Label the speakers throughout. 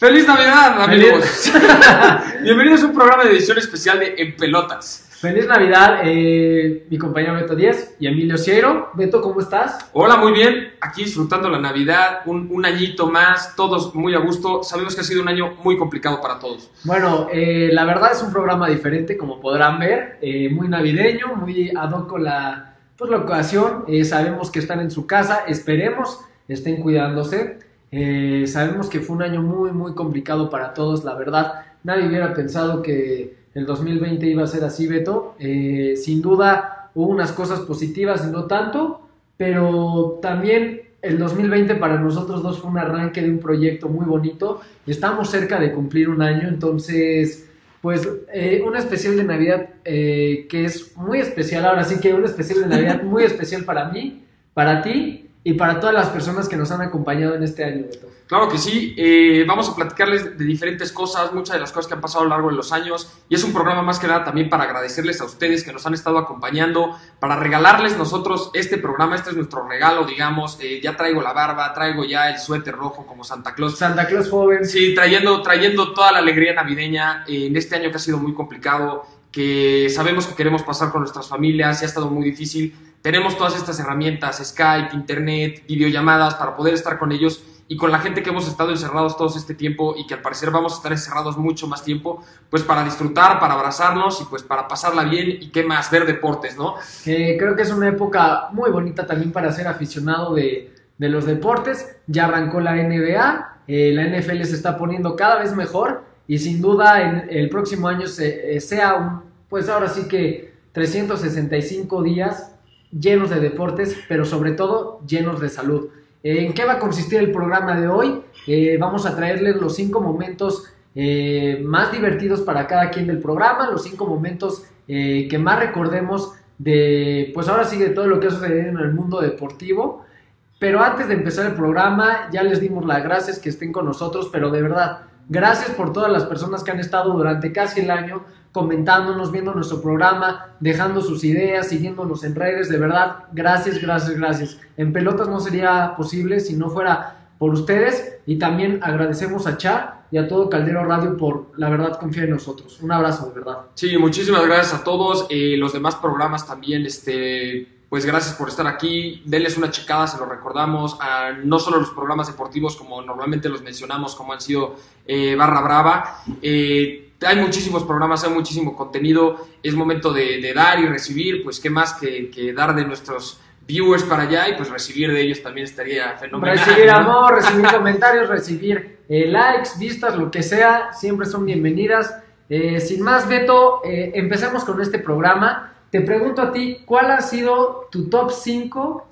Speaker 1: ¡Feliz Navidad, amigos! Bienvenidos a un programa de edición especial de En Pelotas.
Speaker 2: Feliz Navidad, eh, mi compañero Beto Díez y Emilio Ciero. Beto, ¿cómo estás?
Speaker 1: Hola, muy bien. Aquí disfrutando la Navidad, un, un añito más, todos muy a gusto. Sabemos que ha sido un año muy complicado para todos.
Speaker 2: Bueno, eh, la verdad es un programa diferente, como podrán ver, eh, muy navideño, muy ad hoc con la, pues, la ocasión. Eh, sabemos que están en su casa, esperemos estén cuidándose. Eh, sabemos que fue un año muy, muy complicado para todos, la verdad. Nadie hubiera pensado que el 2020 iba a ser así, Beto. Eh, sin duda hubo unas cosas positivas y no tanto, pero también el 2020 para nosotros dos fue un arranque de un proyecto muy bonito y estamos cerca de cumplir un año, entonces, pues, eh, un especial de Navidad eh, que es muy especial, ahora sí que un especial de Navidad muy especial para mí, para ti y para todas las personas que nos han acompañado en este año, Beto.
Speaker 1: Claro que sí, eh, vamos a platicarles de diferentes cosas, muchas de las cosas que han pasado a lo largo de los años, y es un programa más que nada también para agradecerles a ustedes que nos han estado acompañando, para regalarles nosotros este programa, este es nuestro regalo, digamos, eh, ya traigo la barba, traigo ya el suéter rojo como Santa Claus.
Speaker 2: Santa Claus joven.
Speaker 1: Sí, trayendo, trayendo toda la alegría navideña eh, en este año que ha sido muy complicado, que sabemos que queremos pasar con nuestras familias y ha estado muy difícil. Tenemos todas estas herramientas, Skype, Internet, videollamadas para poder estar con ellos y con la gente que hemos estado encerrados todos este tiempo y que al parecer vamos a estar encerrados mucho más tiempo, pues para disfrutar, para abrazarnos y pues para pasarla bien y qué más, ver deportes, ¿no?
Speaker 2: que creo que es una época muy bonita también para ser aficionado de, de los deportes. Ya arrancó la NBA, eh, la NFL se está poniendo cada vez mejor y sin duda en el próximo año se- eh, sea un, pues ahora sí que 365 días llenos de deportes, pero sobre todo llenos de salud. Eh, ¿En qué va a consistir el programa de hoy? Eh, vamos a traerles los cinco momentos eh, más divertidos para cada quien del programa, los cinco momentos que más recordemos de, pues ahora sí, de todo lo que ha sucedido en el mundo deportivo. Pero antes de empezar el programa, ya les dimos las gracias que estén con nosotros, pero de verdad, gracias por todas las personas que han estado durante casi el año comentándonos, viendo nuestro programa, dejando sus ideas, siguiéndonos en redes, de verdad, gracias, gracias, gracias. En pelotas no sería posible si no fuera por ustedes y también agradecemos a Cha y a todo Caldero Radio por, la verdad, confiar en nosotros. Un abrazo, de verdad.
Speaker 1: Sí, muchísimas gracias a todos. Eh, los demás programas también, este, pues gracias por estar aquí. Denles una checada, se lo recordamos. A no solo los programas deportivos, como normalmente los mencionamos, como han sido eh, Barra Brava. Eh, hay muchísimos programas, hay muchísimo contenido. Es momento de, de dar y recibir. Pues qué más que, que dar de nuestros viewers para allá y pues recibir de ellos también estaría fenomenal.
Speaker 2: Recibir
Speaker 1: ¿no?
Speaker 2: amor, recibir comentarios, recibir eh, likes, vistas, lo que sea, siempre son bienvenidas. Eh, sin más, Beto, empecemos con este programa. Te pregunto a ti, ¿cuál ha sido tu top 5?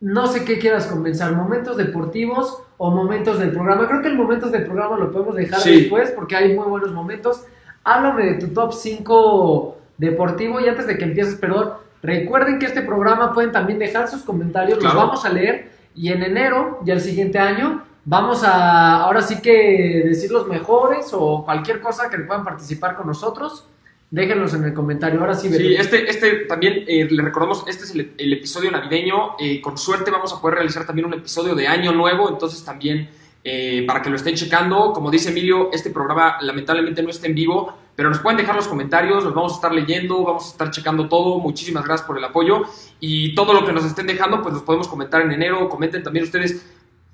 Speaker 2: No sé qué quieras comenzar, momentos deportivos o momentos del programa. Creo que el momentos del programa lo podemos dejar
Speaker 1: Sí.
Speaker 2: después porque hay muy buenos momentos. Háblame de tu top 5 deportivo y antes de que empieces, perdón, recuerden que este programa pueden también dejar sus comentarios,
Speaker 1: Claro.
Speaker 2: los vamos a leer y en enero y el siguiente año vamos a ahora sí que decir los mejores o cualquier cosa que puedan participar con nosotros. Déjenlos en el comentario. Ahora sí,
Speaker 1: Sí, este, este también eh, le recordamos, este es el, el episodio navideño. eh, con suerte vamos a poder realizar también un episodio de año nuevo, entonces también eh, para que lo estén checando. Como dice Emilio, este programa lamentablemente no está en vivo, pero nos pueden dejar los comentarios, los vamos a estar leyendo, vamos a estar checando todo. Muchísimas gracias por el apoyo y todo lo que nos estén dejando, pues los podemos comentar en enero. Comenten también ustedes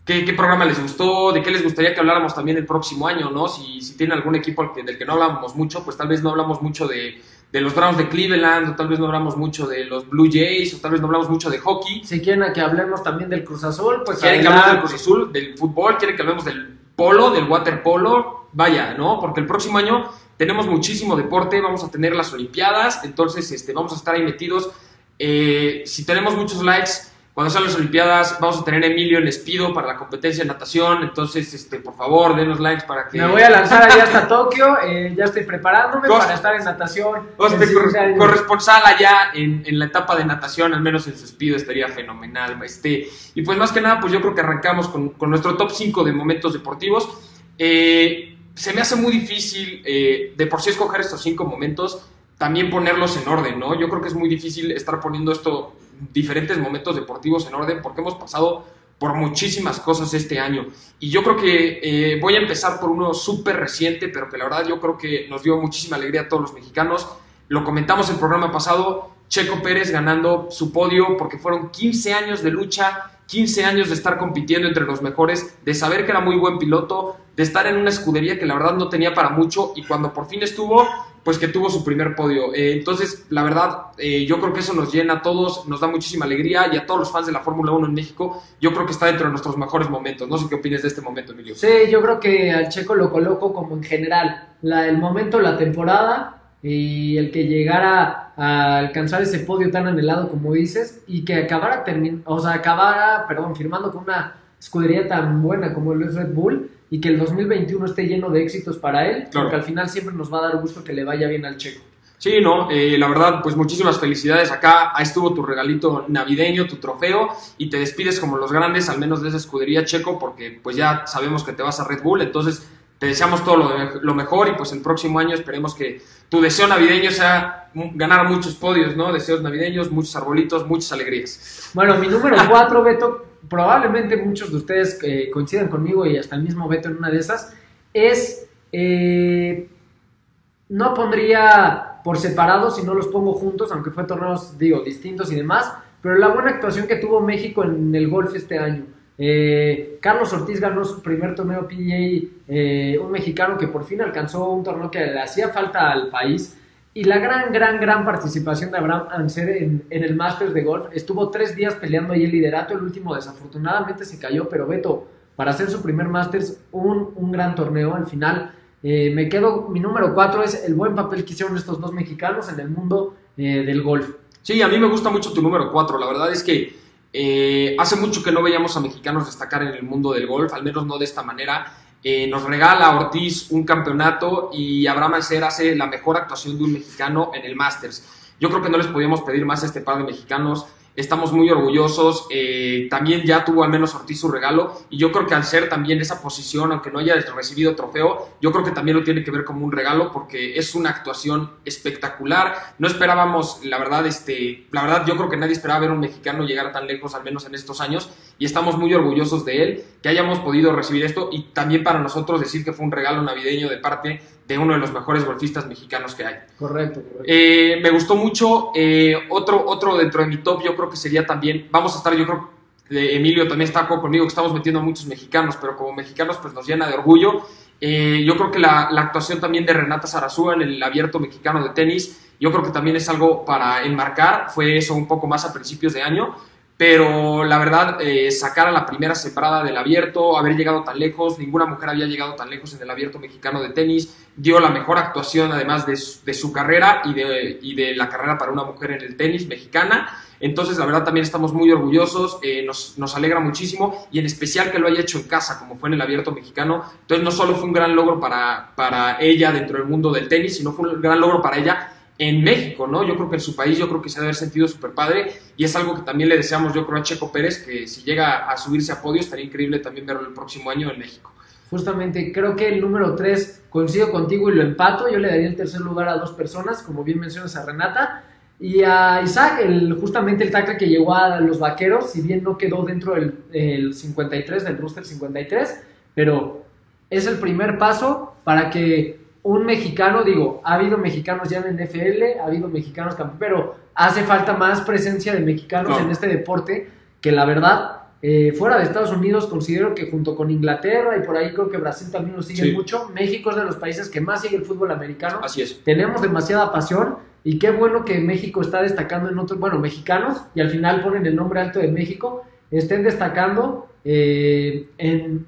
Speaker 1: qué, qué programa les gustó, de qué les gustaría que habláramos también el próximo año, ¿no? Si, si tienen algún equipo del que no hablamos mucho, pues tal vez no hablamos mucho de, de los Browns de Cleveland, o tal vez no hablamos mucho de los Blue Jays, o tal vez no hablamos mucho de hockey.
Speaker 2: Si quieren que hablemos también del Cruz Azul, pues
Speaker 1: Quieren que hablemos del
Speaker 2: adelante.
Speaker 1: Cruz Azul, del fútbol, quieren que hablemos del polo, del waterpolo, vaya, ¿no? Porque el próximo año tenemos muchísimo deporte, vamos a tener las Olimpiadas, entonces este, vamos a estar ahí metidos. Eh, si tenemos muchos likes, cuando sean las Olimpiadas, vamos a tener a Emilio en Espido para la competencia de natación, entonces, este, por favor, denos likes para que...
Speaker 2: Me voy a lanzar allá hasta Tokio, eh, ya estoy preparándome para estar en natación.
Speaker 1: Corresponsal allá en, en la etapa de natación, al menos en su espido, estaría fenomenal. Este, y pues más que nada, pues yo creo que arrancamos con, con nuestro top 5 de momentos deportivos. Eh, se me hace muy difícil eh, de por sí escoger estos cinco momentos, también ponerlos en orden, ¿no? Yo creo que es muy difícil estar poniendo esto, diferentes momentos deportivos en orden, porque hemos pasado por muchísimas cosas este año. Y yo creo que eh, voy a empezar por uno súper reciente, pero que la verdad yo creo que nos dio muchísima alegría a todos los mexicanos. Lo comentamos el programa pasado, Checo Pérez ganando su podio porque fueron 15 años de lucha, 15 años de estar compitiendo entre los mejores, de saber que era muy buen piloto, de estar en una escudería que la verdad no tenía para mucho y cuando por fin estuvo, pues que tuvo su primer podio. Eh, entonces, la verdad, eh, yo creo que eso nos llena a todos, nos da muchísima alegría y a todos los fans de la Fórmula 1 en México, yo creo que está dentro de nuestros mejores momentos. No sé qué opinas de este momento, Emilio.
Speaker 2: Sí, yo creo que al Checo lo coloco como en general, el momento, la temporada y el que llegara a alcanzar ese podio tan anhelado como dices y que acabara, o sea, acabara, perdón, firmando con una escudería tan buena como el Red Bull y que el 2021 esté lleno de éxitos para él, porque al final siempre nos va a dar gusto que le vaya bien al checo.
Speaker 1: Sí, no, eh, la verdad, pues muchísimas felicidades. Acá estuvo tu regalito navideño, tu trofeo, y te despides como los grandes, al menos de esa escudería checo, porque pues ya sabemos que te vas a Red Bull, entonces te deseamos todo lo, lo, mejor y pues el próximo año esperemos que tu deseo navideño sea ganar muchos podios, ¿no? Deseos navideños, muchos arbolitos, muchas alegrías.
Speaker 2: Bueno, mi número cuatro, Beto, probablemente muchos de ustedes eh, coincidan conmigo y hasta el mismo Beto en una de esas, es, eh, no pondría por separado si no los pongo juntos, aunque fue torneos, digo, distintos y demás, pero la buena actuación que tuvo México en el golf este año. Eh, Carlos Ortiz ganó su primer torneo PGA, un mexicano que por fin alcanzó un torneo que le hacía falta al país y la gran, gran, gran participación de Abraham Anser en, el Masters de Golf. Estuvo tres días peleando ahí el liderato. El último, desafortunadamente, se cayó. Pero Beto, para hacer su primer Masters, un, un gran torneo. Al final, eh, me quedo. Mi número cuatro es el buen papel que hicieron estos dos mexicanos en el mundo eh, del golf.
Speaker 1: Sí, a mí me gusta mucho tu número cuatro. La verdad es que eh, hace mucho que no veíamos a mexicanos destacar en el mundo del golf, al menos no de esta manera. Eh, nos regala Ortiz un campeonato y Abraham Alcer hace la mejor actuación de un mexicano en el Masters. Yo creo que no les podíamos pedir más a este par de mexicanos. Estamos muy orgullosos. Eh, también ya tuvo al menos Ortiz su regalo. Y yo creo que al ser también esa posición, aunque no haya recibido trofeo, yo creo que también lo tiene que ver como un regalo porque es una actuación espectacular. No esperábamos, la verdad, este, la verdad, yo creo que nadie esperaba ver a un mexicano llegar tan lejos, al menos en estos años. Y estamos muy orgullosos de él, que hayamos podido recibir esto. Y también para nosotros decir que fue un regalo navideño de parte de uno de los mejores golfistas mexicanos que hay.
Speaker 2: Correcto. correcto.
Speaker 1: Eh, me gustó mucho. Eh, otro, otro dentro de mi top, yo creo que sería también, vamos a estar, yo creo, de Emilio también está conmigo, que estamos metiendo a muchos mexicanos, pero como mexicanos pues nos llena de orgullo. Eh, yo creo que la, la, actuación también de Renata Zarazúa en el abierto mexicano de tenis, yo creo que también es algo para enmarcar, fue eso un poco más a principios de año, pero la verdad, eh, sacar a la primera separada del abierto, haber llegado tan lejos, ninguna mujer había llegado tan lejos en el abierto mexicano de tenis, dio la mejor actuación además de su, carrera y de, y de, la carrera para una mujer en el tenis mexicana. Entonces, la verdad, también estamos muy orgullosos, eh, nos, nos, alegra muchísimo y en especial que lo haya hecho en casa, como fue en el abierto mexicano. Entonces, no solo fue un gran logro para, para ella dentro del mundo del tenis, sino fue un gran logro para ella en México, ¿no? Yo creo que en su país, yo creo que se ha de haber sentido súper padre y es algo que también le deseamos, yo creo, a Checo Pérez, que si llega a subirse a podio, estaría increíble también verlo el próximo año en México.
Speaker 2: Justamente, creo que el número 3 coincido contigo y lo empato, yo le daría el tercer lugar a dos personas, como bien mencionas a Renata, y a Isaac, el, justamente el tackle que llegó a los vaqueros, si bien no quedó dentro del el 53, del roster 53, pero es el primer paso para que un mexicano, digo, ha habido mexicanos ya en NFL, ha habido mexicanos pero hace falta más presencia de mexicanos en este deporte que la verdad, eh, fuera de Estados Unidos, considero que junto con Inglaterra y por ahí creo que Brasil también lo sigue mucho, México es de los países que más sigue el fútbol americano.
Speaker 1: Así es.
Speaker 2: Tenemos demasiada pasión y qué bueno que México está destacando en otros, bueno, mexicanos, y al final ponen el nombre alto de México, estén destacando eh, en,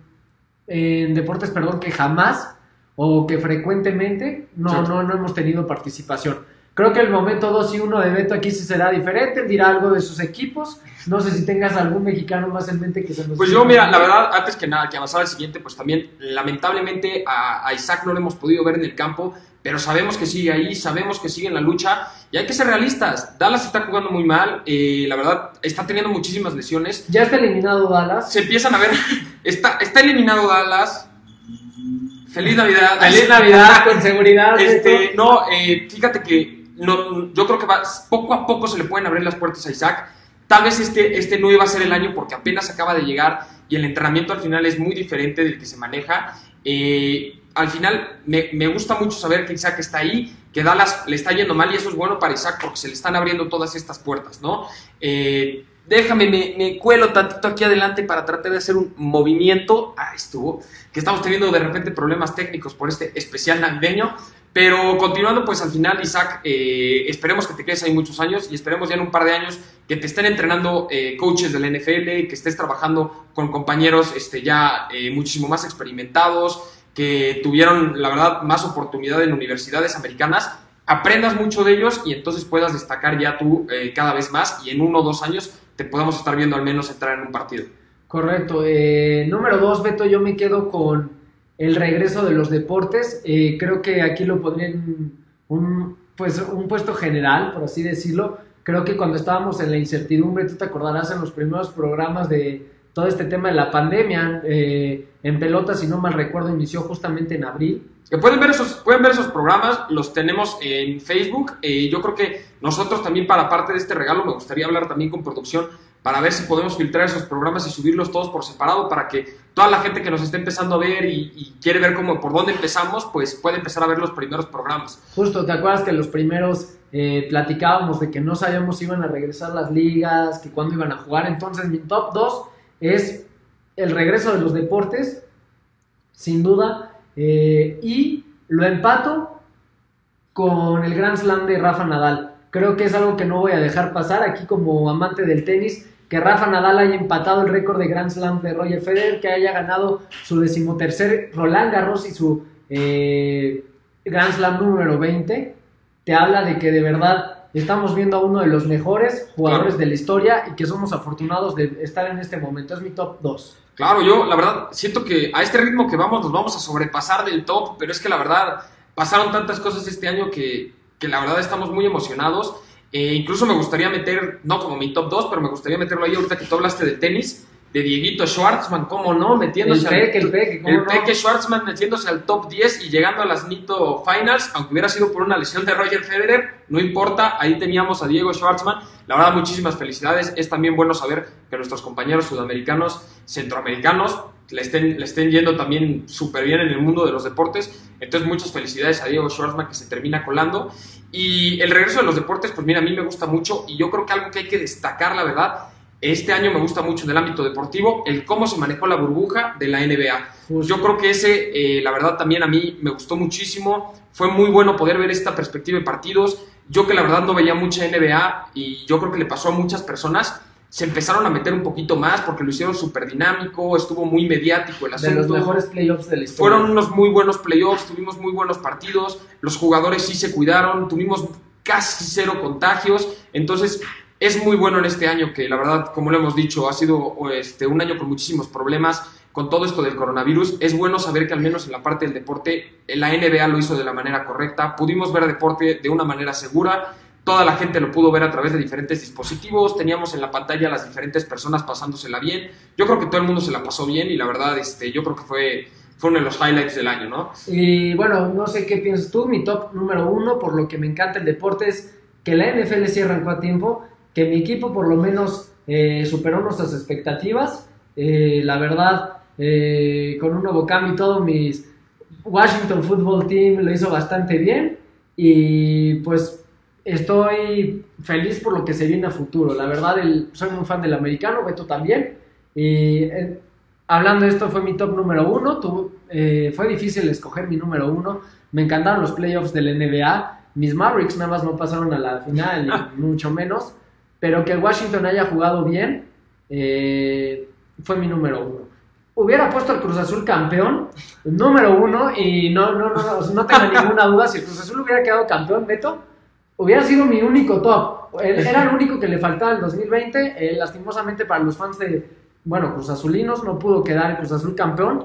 Speaker 2: en deportes, perdón, que jamás o que frecuentemente no, no, no hemos tenido participación. Creo que el momento 2 y 1 de Beto aquí sí será diferente, dirá algo de sus equipos. No sé si tengas algún mexicano más en mente que se nos...
Speaker 1: Pues yo, mira, la verdad, antes que nada, que avanzar al siguiente, pues también, lamentablemente, a, Isaac no lo hemos podido ver en el campo, pero sabemos que sigue ahí, sabemos que sigue en la lucha, y hay que ser realistas. Dallas está jugando muy mal, eh, la verdad, está teniendo muchísimas lesiones.
Speaker 2: Ya está eliminado Dallas.
Speaker 1: Se empiezan a ver, está, está eliminado Dallas, Feliz Navidad.
Speaker 2: Feliz Navidad, con seguridad.
Speaker 1: Este, no, eh, fíjate que no, yo creo que va, poco a poco se le pueden abrir las puertas a Isaac. Tal vez este, este no iba a ser el año porque apenas acaba de llegar y el entrenamiento al final es muy diferente del que se maneja. Eh, al final me, me, gusta mucho saber que Isaac está ahí, que Dallas le está yendo mal y eso es bueno para Isaac porque se le están abriendo todas estas puertas, ¿no? Eh, déjame, me, me, cuelo tantito aquí adelante para tratar de hacer un movimiento. Ah, estuvo. Que estamos teniendo de repente problemas técnicos por este especial navideño. Pero continuando, pues al final, Isaac, eh, esperemos que te quedes ahí muchos años y esperemos ya en un par de años que te estén entrenando eh, coaches del NFL, que estés trabajando con compañeros este, ya eh, muchísimo más experimentados, que tuvieron, la verdad, más oportunidad en universidades americanas, aprendas mucho de ellos y entonces puedas destacar ya tú eh, cada vez más y en uno o dos años te podamos estar viendo al menos entrar en un partido.
Speaker 2: Correcto. Eh, número dos, Beto, yo me quedo con el regreso de los deportes. Eh, creo que aquí lo podrían un, pues, un puesto general, por así decirlo. Creo que cuando estábamos en la incertidumbre, tú te acordarás en los primeros programas de todo este tema de la pandemia, eh, en pelota, si no mal recuerdo, inició justamente en abril.
Speaker 1: Que pueden ver esos, pueden ver esos programas, los tenemos en Facebook. Eh, yo creo que nosotros también para parte de este regalo me gustaría hablar también con producción para ver si podemos filtrar esos programas y subirlos todos por separado para que toda la gente que nos esté empezando a ver y, y, quiere ver cómo por dónde empezamos, pues puede empezar a ver los primeros programas.
Speaker 2: Justo, ¿te acuerdas que los primeros eh, platicábamos de que no sabíamos si iban a regresar las ligas, que cuándo iban a jugar? Entonces mi top 2 es el regreso de los deportes, sin duda, eh, y lo empato con el Grand Slam de Rafa Nadal. Creo que es algo que no voy a dejar pasar aquí como amante del tenis, que Rafa Nadal haya empatado el récord de Grand Slam de Roger Federer, que haya ganado su decimotercer Roland Garros y su eh, Grand Slam número 20, te habla de que de verdad estamos viendo a uno de los mejores jugadores claro. de la historia y que somos afortunados de estar en este momento. Es mi top 2.
Speaker 1: Claro, yo la verdad siento que a este ritmo que vamos nos vamos a sobrepasar del top, pero es que la verdad pasaron tantas cosas este año que, que la verdad estamos muy emocionados. Eh, incluso me gustaría meter, no como mi top 2, pero me gustaría meterlo ahí ahorita que tú hablaste de tenis, de Dieguito Schwartzman, ¿cómo no? Metiéndose
Speaker 2: el peque, al, el peque,
Speaker 1: el
Speaker 2: no?
Speaker 1: peque Schwartzman metiéndose al top 10 y llegando a las Nito Finals, aunque hubiera sido por una lesión de Roger Federer, no importa, ahí teníamos a Diego Schwartzman. La verdad, muchísimas felicidades. Es también bueno saber que nuestros compañeros sudamericanos, centroamericanos, le estén, le estén yendo también súper bien en el mundo de los deportes. Entonces, muchas felicidades a Diego Schwartzman que se termina colando. Y el regreso de los deportes, pues mira, a mí me gusta mucho y yo creo que algo que hay que destacar, la verdad, este año me gusta mucho en el ámbito deportivo el cómo se manejó la burbuja de la NBA. Yo creo que ese, eh, la verdad, también a mí me gustó muchísimo. Fue muy bueno poder ver esta perspectiva de partidos. Yo que la verdad no veía mucha NBA y yo creo que le pasó a muchas personas, se empezaron a meter un poquito más porque lo hicieron súper dinámico, estuvo muy mediático el asunto.
Speaker 2: De los mejores playoffs de la historia.
Speaker 1: Fueron unos muy buenos playoffs, tuvimos muy buenos partidos, los jugadores sí se cuidaron, tuvimos casi cero contagios. Entonces, es muy bueno en este año que la verdad, como lo hemos dicho, ha sido este, un año con muchísimos problemas con todo esto del coronavirus. Es bueno saber que al menos en la parte del deporte la NBA lo hizo de la manera correcta. Pudimos ver deporte de una manera segura. Toda la gente lo pudo ver a través de diferentes dispositivos. Teníamos en la pantalla a las diferentes personas pasándosela bien. Yo creo que todo el mundo se la pasó bien y la verdad, este, yo creo que fue, fue uno de los highlights del año, ¿no?
Speaker 2: Y bueno, no sé qué piensas tú. Mi top número uno, por lo que me encanta el deporte, es que la NFL sí arrancó a tiempo que mi equipo por lo menos eh, superó nuestras expectativas. Eh, la verdad, eh, con un nuevo cambio y todo, mis Washington Football Team lo hizo bastante bien. Y pues estoy feliz por lo que se viene a futuro. La verdad, el, soy muy fan del americano, Beto también. Y hablando de esto, fue mi top número uno. Tu, fue difícil escoger mi número uno. Me encantaron los playoffs del NBA. Mis Mavericks nada más no pasaron a la final, ni mucho menos pero que el Washington haya jugado bien eh, fue mi número uno. Hubiera puesto al Cruz Azul campeón, número uno, y no, no, no, no, no tengo ninguna duda, si el Cruz Azul hubiera quedado campeón, Beto, hubiera sido mi único top. Era el único que le faltaba en 2020, eh, lastimosamente para los fans de, bueno, Cruz Azulinos, no pudo quedar el Cruz Azul campeón,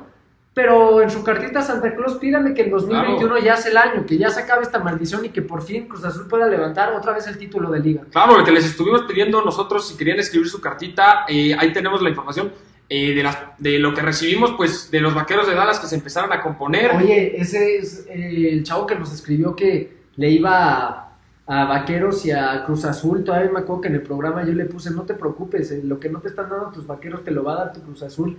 Speaker 2: pero en su cartita Santa Claus pídale que el 2021 claro. ya sea el año, que ya se acabe esta maldición y que por fin Cruz Azul pueda levantar otra vez el título de liga.
Speaker 1: Claro, lo que les estuvimos pidiendo nosotros si querían escribir su cartita, eh, ahí tenemos la información. Eh, de, las, de lo que recibimos, pues de los vaqueros de Dallas que se empezaron a componer.
Speaker 2: Oye, ese es eh, el chavo que nos escribió que le iba a, a Vaqueros y a Cruz Azul. Todavía me acuerdo que en el programa yo le puse, no te preocupes, eh, lo que no te están dando tus Vaqueros te lo va a dar tu Cruz Azul.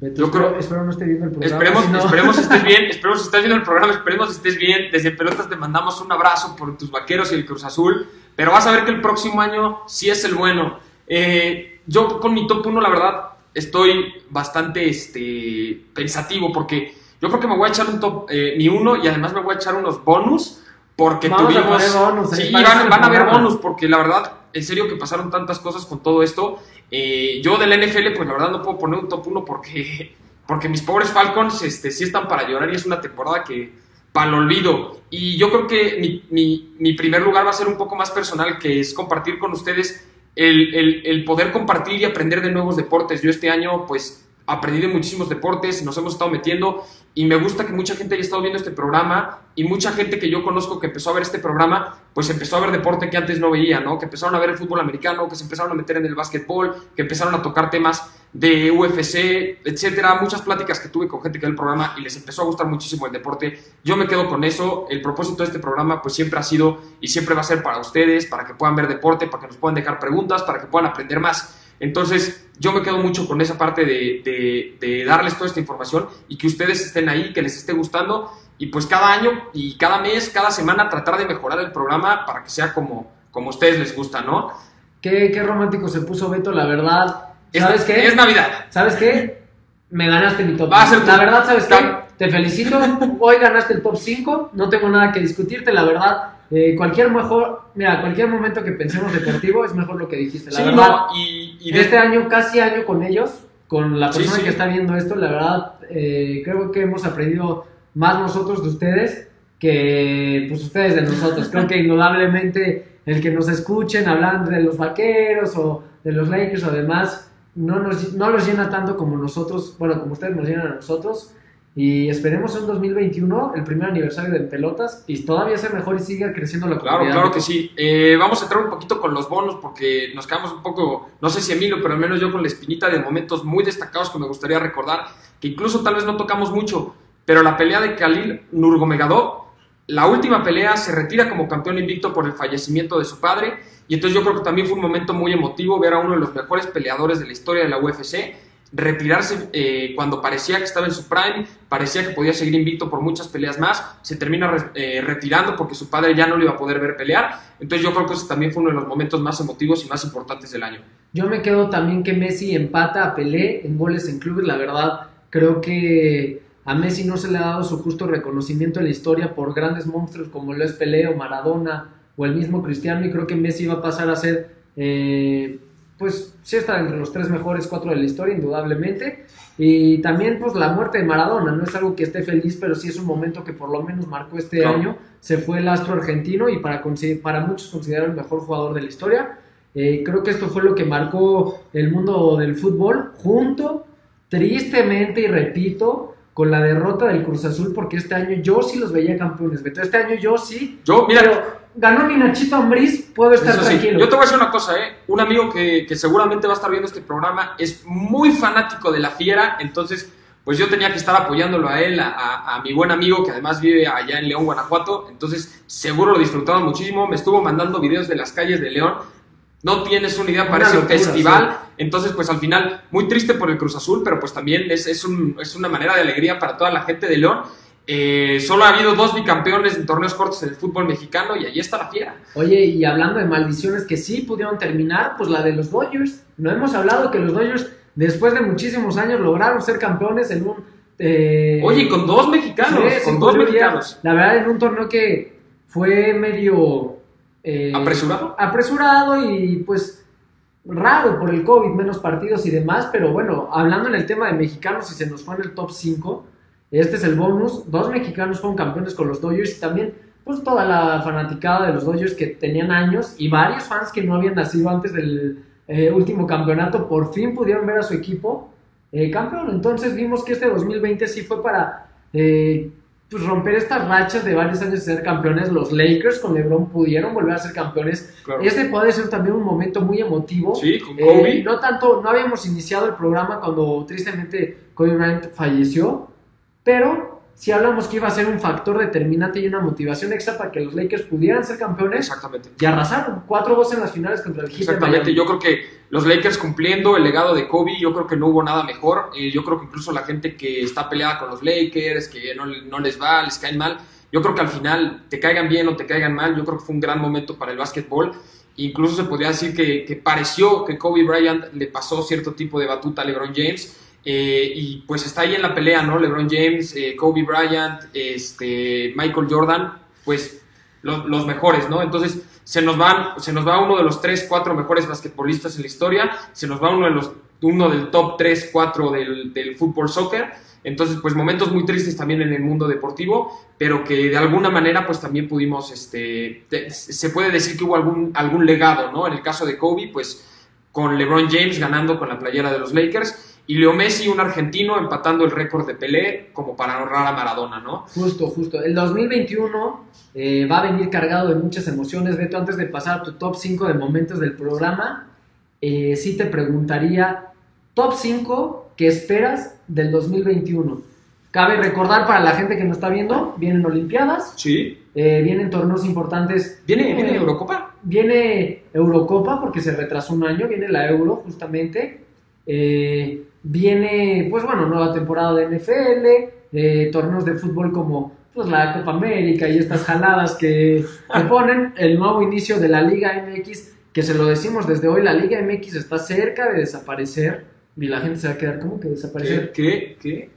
Speaker 2: Beto,
Speaker 1: Yo
Speaker 2: espero,
Speaker 1: creo-
Speaker 2: espero no esté viendo el programa.
Speaker 1: Esperemos,
Speaker 2: si no-
Speaker 1: esperemos estés bien, esperemos estés viendo el programa, esperemos estés bien. Desde Pelotas te mandamos un abrazo por tus vaqueros y el Cruz Azul, pero vas a ver que el próximo año sí es el bueno. Eh, yo con mi top 1, la verdad, estoy bastante este, pensativo porque yo creo que me voy a echar un top, eh, mi 1 y además me voy a echar unos bonus porque
Speaker 2: Vamos a
Speaker 1: tuvimos...
Speaker 2: poner bonus,
Speaker 1: sí, van, a haber bonus porque la verdad, en serio que pasaron tantas cosas con todo esto. Eh, yo de la NFL, pues la verdad no puedo poner un top 1 porque, porque mis pobres Falcons este, sí están para llorar y es una temporada que para el olvido. Y yo creo que mi, mi- primer lugar va a ser un poco más personal, que es compartir con ustedes el, el- el poder compartir y aprender de nuevos deportes. Yo este año, pues, aprendí de muchísimos deportes, nos hemos estado metiendo y me gusta que mucha gente haya estado viendo este programa y mucha gente que yo conozco que empezó a ver este programa, pues empezó a ver deporte que antes no veía, ¿no? Que empezaron a ver el fútbol americano, que se empezaron a meter en el básquetbol, que empezaron a tocar temas de UFC, etcétera, muchas pláticas que tuve con gente que ve el programa y les empezó a gustar muchísimo el deporte. Yo me quedo con eso. El propósito de este programa pues siempre ha sido y siempre va a ser para ustedes, para que puedan ver deporte, para que nos puedan dejar preguntas, para que puedan aprender más. Entonces, yo me quedo mucho con esa parte de, de- de darles toda esta información y que ustedes estén ahí, que les esté gustando y pues cada año y cada mes, cada semana tratar de mejorar el programa para que sea como, como a ustedes les gusta, ¿no?
Speaker 2: Qué, qué romántico se puso Beto, la verdad.
Speaker 1: Es-
Speaker 2: ¿Sabes qué?
Speaker 1: Es Navidad.
Speaker 2: ¿Sabes qué? Me ganaste mi top.
Speaker 1: Va a ser tu-
Speaker 2: La verdad, ¿sabes qué? Te felicito. Hoy ganaste el top 5. No tengo nada que discutirte, la verdad. Eh, cualquier mejor, mira, cualquier momento que pensemos deportivo es mejor lo que dijiste. La
Speaker 1: Sí,
Speaker 2: verdad,
Speaker 1: no, y, y de-
Speaker 2: este año, casi año con ellos, con la
Speaker 1: Sí,
Speaker 2: persona
Speaker 1: sí.
Speaker 2: que está viendo esto, la verdad, eh, creo que hemos aprendido más nosotros de ustedes que pues ustedes de nosotros. Creo que indudablemente el que nos escuchen hablando de los vaqueros o de los Lakers o demás, no, nos, no los llena tanto como nosotros, bueno, como ustedes nos llenan a nosotros. Y esperemos en 2021, el primer aniversario de Pelotas, y todavía sea mejor y siga creciendo la
Speaker 1: Claro,
Speaker 2: comunidad.
Speaker 1: claro que sí. Eh, vamos a entrar un poquito con los bonos porque nos quedamos un poco, no sé si Emilio, pero al menos yo con la espinita de momentos muy destacados que me gustaría recordar, que incluso tal vez no tocamos mucho, pero la pelea de Khalil Nurmagomedov, la última pelea se retira como campeón invicto por el fallecimiento de su padre y entonces yo creo que también fue un momento muy emotivo ver a uno de los mejores peleadores de la historia de la UFC retirarse eh, cuando parecía que estaba en su prime, parecía que podía seguir invicto por muchas peleas más, se termina eh, retirando porque su padre ya no lo iba a poder ver pelear, entonces yo creo que ese también fue uno de los momentos más emotivos y más importantes del año.
Speaker 2: Yo me quedo también que Messi empata a Pelé en goles en clubes. La verdad, creo que a Messi no se le ha dado su justo reconocimiento en la historia por grandes monstruos como lo es Pelé o Maradona o el mismo Cristiano. Y creo que Messi va a pasar a ser, eh, pues, sí está entre los tres mejores cuatro de la historia, indudablemente. Y también, pues, la muerte de Maradona. No es algo que esté feliz, pero sí es un momento que por lo menos marcó este
Speaker 1: Claro.
Speaker 2: año. Se fue el astro argentino y para, para muchos considera el mejor jugador de la historia. Eh, creo que esto fue lo que marcó el mundo del fútbol, junto, tristemente, y repito, con la derrota del Cruz Azul, porque este año yo sí los veía campeones, Beto. Este año yo sí.
Speaker 1: Yo, mira,
Speaker 2: pero ganó mi Nachito Ambriz, puedo estar
Speaker 1: Eso sí,
Speaker 2: tranquilo.
Speaker 1: Yo te voy a decir una cosa, ¿eh? Un amigo que, que seguramente va a estar viendo este programa es muy fanático de la fiera, entonces, pues yo tenía que estar apoyándolo a él, a, a- a mi buen amigo que además vive allá en León, Guanajuato, entonces seguro lo disfrutaba muchísimo, me estuvo mandando videos de las calles de León. No tienes una idea,
Speaker 2: Una
Speaker 1: parece un festival. Entonces, pues al final, muy triste por el Cruz Azul, pero pues también es, es, un- es una manera de alegría para toda la gente de León. Eh, solo ha habido dos bicampeones en torneos cortos en el fútbol mexicano y ahí está la fiera.
Speaker 2: Oye, y hablando de maldiciones que sí pudieron terminar, pues la de los Dodgers. No hemos hablado que los Dodgers, después de muchísimos años, lograron ser campeones en un... eh,
Speaker 1: Oye, con dos mexicanos,
Speaker 2: Sí,
Speaker 1: con dos mexicanos.
Speaker 2: La verdad, en un torneo que fue medio... eh,
Speaker 1: ¿Apresurado?
Speaker 2: Apresurado y pues raro por el COVID, menos partidos y demás, pero bueno, hablando en el tema de mexicanos y se nos fue en el top 5, este es el bonus, dos mexicanos fueron campeones con los Dodgers y también pues toda la fanaticada de los Dodgers que tenían años y varios fans que no habían nacido antes del eh, último campeonato por fin pudieron ver a su equipo eh, campeón. Entonces vimos que este 2020 sí fue para eh, pues, romper estas rachas de varios años de ser campeones. Los Lakers con LeBron pudieron volver a ser campeones.
Speaker 1: Claro.
Speaker 2: Este puede ser también un momento muy emotivo.
Speaker 1: Sí, con
Speaker 2: Eh,
Speaker 1: Kobe.
Speaker 2: no tanto, no habíamos iniciado el programa cuando tristemente Kobe Bryant falleció, pero si hablamos que iba a ser un factor determinante y una motivación extra para que los Lakers pudieran ser campeones.
Speaker 1: Exactamente.
Speaker 2: Y arrasaron. 4-2 en las finales contra el Heat.
Speaker 1: Exactamente. Yo creo que los Lakers cumpliendo el legado de Kobe, yo creo que no hubo nada mejor. Eh, yo creo que incluso la gente que está peleada con los Lakers, que no, no les va, les caen mal, yo creo que al final, te caigan bien o te caigan mal, yo creo que fue un gran momento para el básquetbol. Incluso se podría decir que, que pareció que Kobe Bryant le pasó cierto tipo de batuta a LeBron James eh, y pues está ahí en la pelea, ¿no? LeBron James, eh, Kobe Bryant, este, Michael Jordan, pues los mejores, ¿no? Entonces se nos, van, se nos va uno de los 3, 4 mejores basquetbolistas en la historia, se nos va uno, de los, uno del top 3, 4 del, del fútbol soccer. Entonces, pues momentos muy tristes también en el mundo deportivo, pero que de alguna manera pues también pudimos, este, se puede decir que hubo algún, algún legado, ¿no? En el caso de Kobe, pues con LeBron James ganando con la playera de los Lakers y Leo Messi, un argentino, empatando el récord de Pelé como para honrar a Maradona, ¿no?
Speaker 2: Justo, justo. El 2021 eh, va a venir cargado de muchas emociones. Beto, antes de pasar a tu top 5 de momentos del programa, eh, sí te preguntaría, top 5 que esperas del 2021. Cabe recordar para la gente que nos está viendo, vienen Olimpiadas,
Speaker 1: sí.
Speaker 2: Eh, vienen torneos importantes.
Speaker 1: ¿Viene, ¿Viene Eurocopa?
Speaker 2: Viene Eurocopa porque se retrasó un año, viene la Euro justamente. Eh, viene, pues bueno, nueva temporada de NFL, eh, torneos de fútbol como pues, la Copa América y estas jaladas que, ponen, el nuevo inicio de la Liga MX, que se lo decimos desde hoy, la Liga MX está cerca de desaparecer y la gente se va a quedar como que desaparecer.
Speaker 1: ¿Qué? ¿Qué?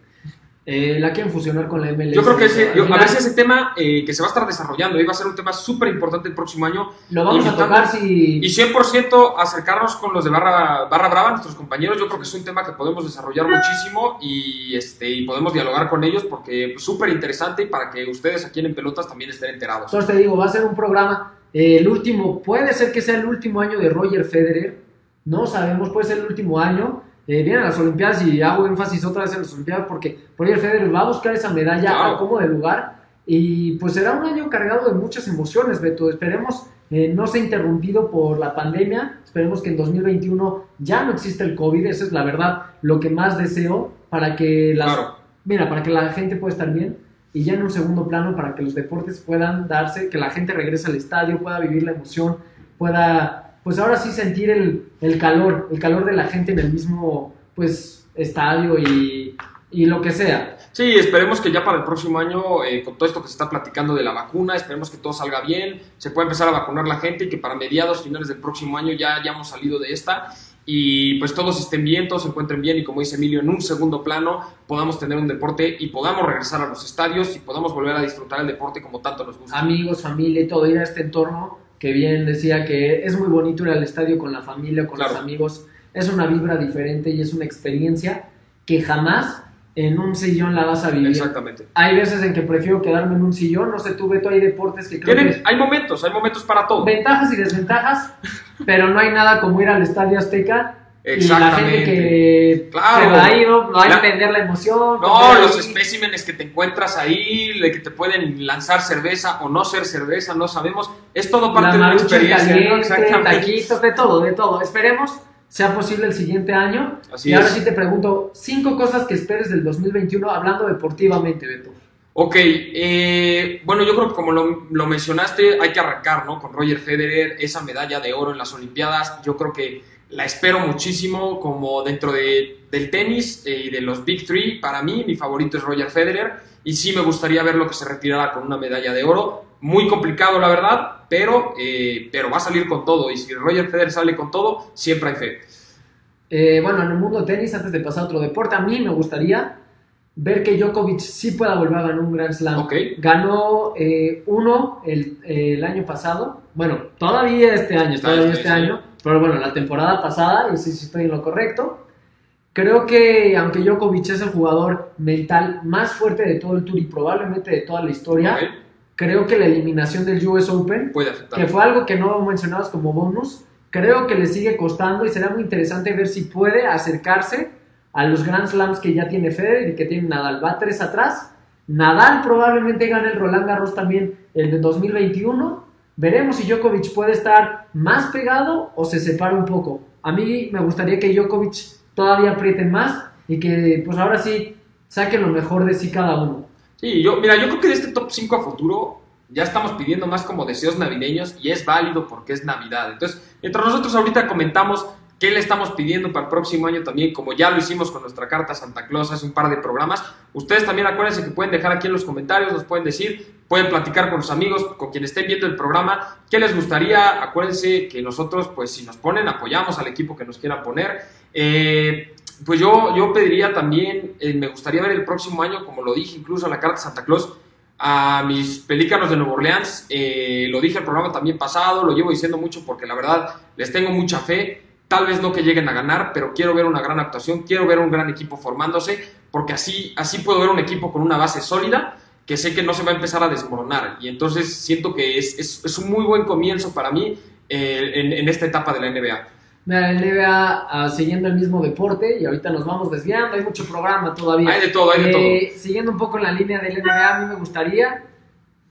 Speaker 2: Eh, la quieren fusionar con la MLS.
Speaker 1: Yo creo que ese, a ver si ese tema eh, que se va a estar desarrollando y va a ser un tema súper importante el próximo año.
Speaker 2: Lo vamos a tocar si...
Speaker 1: Y 100% acercarnos con los de Barra, Barra Brava, nuestros compañeros. Yo creo que es un tema que podemos desarrollar muchísimo y, este, y podemos dialogar con ellos porque es pues, súper interesante y para que ustedes aquí en Pelotas también estén enterados.
Speaker 2: Entonces te digo, va a ser un programa, eh, el último, puede ser que sea el último año de Roger Federer, no sabemos, puede ser el último año eh, vienen las Olimpiadas y hago énfasis otra vez en las Olimpiadas porque Roger Federer va a buscar esa medalla a como de lugar y pues será un año cargado de muchas emociones, Beto. Esperemos eh, no sea interrumpido por la pandemia, esperemos que en 2021 ya no exista el COVID, esa es la verdad, lo que más deseo para que las, mira, para que la gente pueda estar bien y ya en un segundo plano para que los deportes puedan darse, que la gente regrese al estadio, pueda vivir la emoción, pueda pues ahora sí sentir el, el, calor, el calor de la gente en el mismo, pues, estadio y, y lo que sea.
Speaker 1: Sí, esperemos que ya para el próximo año, eh, con todo esto que se está platicando de la vacuna, esperemos que todo salga bien, se pueda empezar a vacunar la gente y que para mediados, finales del próximo año ya hayamos salido de esta y pues todos estén bien, todos se encuentren bien y como dice Emilio, en un segundo plano podamos tener un deporte y podamos regresar a los estadios y podamos volver a disfrutar el deporte como tanto nos gusta.
Speaker 2: Amigos, familia y todo, ir a este entorno que bien decía que es muy bonito ir al estadio con la familia, con los amigos, es una vibra diferente y es una experiencia que jamás en un sillón la vas a vivir.
Speaker 1: Exactamente.
Speaker 2: Hay veces en que prefiero quedarme en un sillón, no sé, tú Beto, hay deportes que creo que...
Speaker 1: Hay momentos, hay momentos para todo.
Speaker 2: Ventajas y desventajas, pero no hay nada como ir al Estadio Azteca y la gente que
Speaker 1: claro.
Speaker 2: se va a ir, no va a entender la emoción.
Speaker 1: No, los especímenes que te encuentras ahí, de que te pueden lanzar cerveza o no ser cerveza, no sabemos. Es todo parte de la experiencia.
Speaker 2: Caliente, taquitos, de todo, de todo. Esperemos sea posible el siguiente año.
Speaker 1: Así
Speaker 2: y ahora sí te pregunto, cinco cosas que esperes del 2021 hablando deportivamente, Beto.
Speaker 1: Ok, eh, bueno, yo creo que como lo, lo, mencionaste, hay que arrancar, ¿no? Con Roger Federer, esa medalla de oro en las Olimpiadas. Yo creo que la espero muchísimo como dentro de, del tenis eh, y de los Big Three. Para mí, mi favorito es Roger Federer y sí me gustaría verlo que se retirara con una medalla de oro. Muy complicado, la verdad, pero, eh, pero va a salir con todo y si Roger Federer sale con todo, siempre hay fe.
Speaker 2: Eh, bueno, en el mundo tenis, antes de pasar a otro deporte, a mí me gustaría ver que Djokovic sí pueda volver a ganar un Grand Slam. Ganó uno el, el, año pasado, bueno, todavía este año, todavía este año pero bueno, la temporada pasada, y sí, sí estoy en lo correcto, creo que aunque Djokovic es el jugador mental más fuerte de todo el tour y probablemente de toda la historia, creo que la eliminación del US Open, que fue algo que no mencionabas como bonus, creo que le sigue costando y será muy interesante ver si puede acercarse a los Grand Slams que ya tiene Federer y que tiene Nadal. Va tres atrás. Nadal probablemente gane el Roland Garros también el de 2021 Veremos si Djokovic puede estar más pegado o se separa un poco. A mí me gustaría que Djokovic todavía apriete más y que pues ahora sí saque lo mejor de sí cada uno.
Speaker 1: Sí, yo, mira, yo creo que de este top 5 a futuro ya estamos pidiendo más como deseos navideños y es válido porque es Navidad. Entonces, mientras nosotros ahorita comentamos qué le estamos pidiendo para el próximo año también, como ya lo hicimos con nuestra carta Santa Claus hace un par de programas, ustedes también acuérdense que pueden dejar aquí en los comentarios, nos pueden decir, pueden platicar con sus amigos, con quienes estén viendo el programa, qué les gustaría, acuérdense que nosotros, pues si nos ponen, apoyamos al equipo que nos quiera poner. Eh, pues yo, yo pediría también, eh, me gustaría ver el próximo año, como lo dije incluso en la carta Santa Claus, a mis pelícanos de Nueva Orleans. Eh, lo dije el programa también pasado, lo llevo diciendo mucho porque la verdad les tengo mucha fe. Tal vez no que lleguen a ganar, pero quiero ver una gran actuación, quiero ver un gran equipo formándose, porque así, así puedo ver un equipo con una base sólida que sé que no se va a empezar a desmoronar. Y entonces siento que es, es, es un muy buen comienzo para mí eh, en, en esta etapa de la NBA.
Speaker 2: Mira, el NBA ah, siguiendo el mismo deporte y ahorita nos vamos desviando, hay mucho programa todavía.
Speaker 1: Hay de todo, hay de
Speaker 2: Eh, Siguiendo un poco en la línea del NBA, a mí me gustaría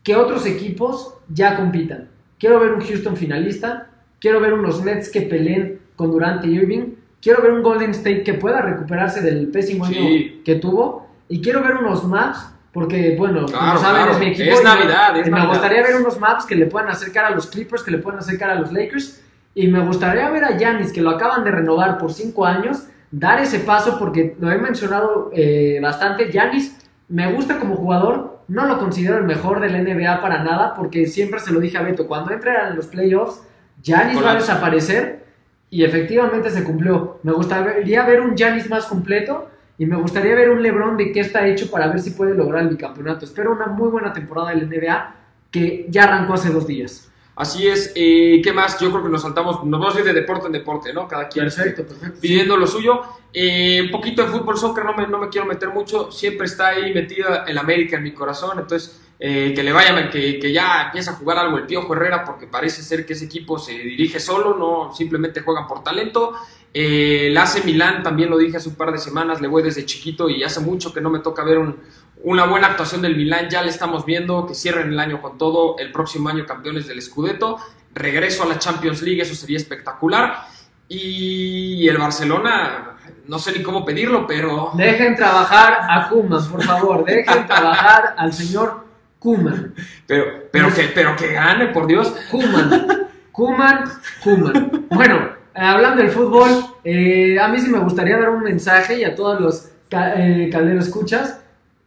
Speaker 2: que otros equipos ya compitan. Quiero ver un Houston finalista, quiero ver unos Nets que peleen con Durant y Irving, quiero ver un Golden State que pueda recuperarse del pésimo año
Speaker 1: Sí.
Speaker 2: que tuvo y quiero ver unos Maps porque bueno,
Speaker 1: Claro,
Speaker 2: como saben
Speaker 1: claro.
Speaker 2: es mi equipo.
Speaker 1: Es Navidad, es
Speaker 2: me
Speaker 1: Navidad.
Speaker 2: gustaría ver unos Maps que le puedan acercar a los Clippers, que le puedan acercar a los Lakers y me gustaría ver a Giannis, que lo acaban de renovar por cinco años, dar ese paso porque lo he mencionado eh, bastante. Giannis me gusta como jugador, no lo considero el mejor del NBA para nada porque siempre se lo dije a Beto, cuando entre a los playoffs, Giannis va a desaparecer y efectivamente se cumplió. Me gustaría ver un Giannis más completo y me gustaría ver un LeBron de qué está hecho para ver si puede lograr el bicampeonato. Espero una muy buena temporada del NBA que ya arrancó hace dos días.
Speaker 1: Así es, eh, ¿qué más? Yo creo que nos saltamos, nos vamos a ir de deporte en deporte, ¿no? Cada quien
Speaker 2: Perfecto, perfecto.
Speaker 1: pidiendo lo suyo. Eh, un poquito de fútbol, soccer, no me, no me quiero meter mucho, siempre está ahí metida el América en mi corazón, entonces eh, que le vaya, que, que ya empieza a jugar algo el Piojo Herrera, porque parece ser que ese equipo se dirige solo, no simplemente juegan por talento. Eh, el AC Milán, también lo dije hace un par de semanas, le voy desde chiquito y hace mucho que no me toca ver un- una buena actuación del Milán, ya le estamos viendo, que cierren el año con todo, el próximo año campeones del Scudetto, regreso a la Champions League, eso sería espectacular. Y el Barcelona, no sé ni cómo pedirlo, pero
Speaker 2: Dejen trabajar a Kuman, por favor. Dejen trabajar al señor Kuman.
Speaker 1: pero pero que pero que gane, por Dios.
Speaker 2: Kuman. Kuman, Kuman. Bueno, hablando del fútbol, eh, a mí sí me gustaría dar un mensaje y a todos los eh, calderos escuchas.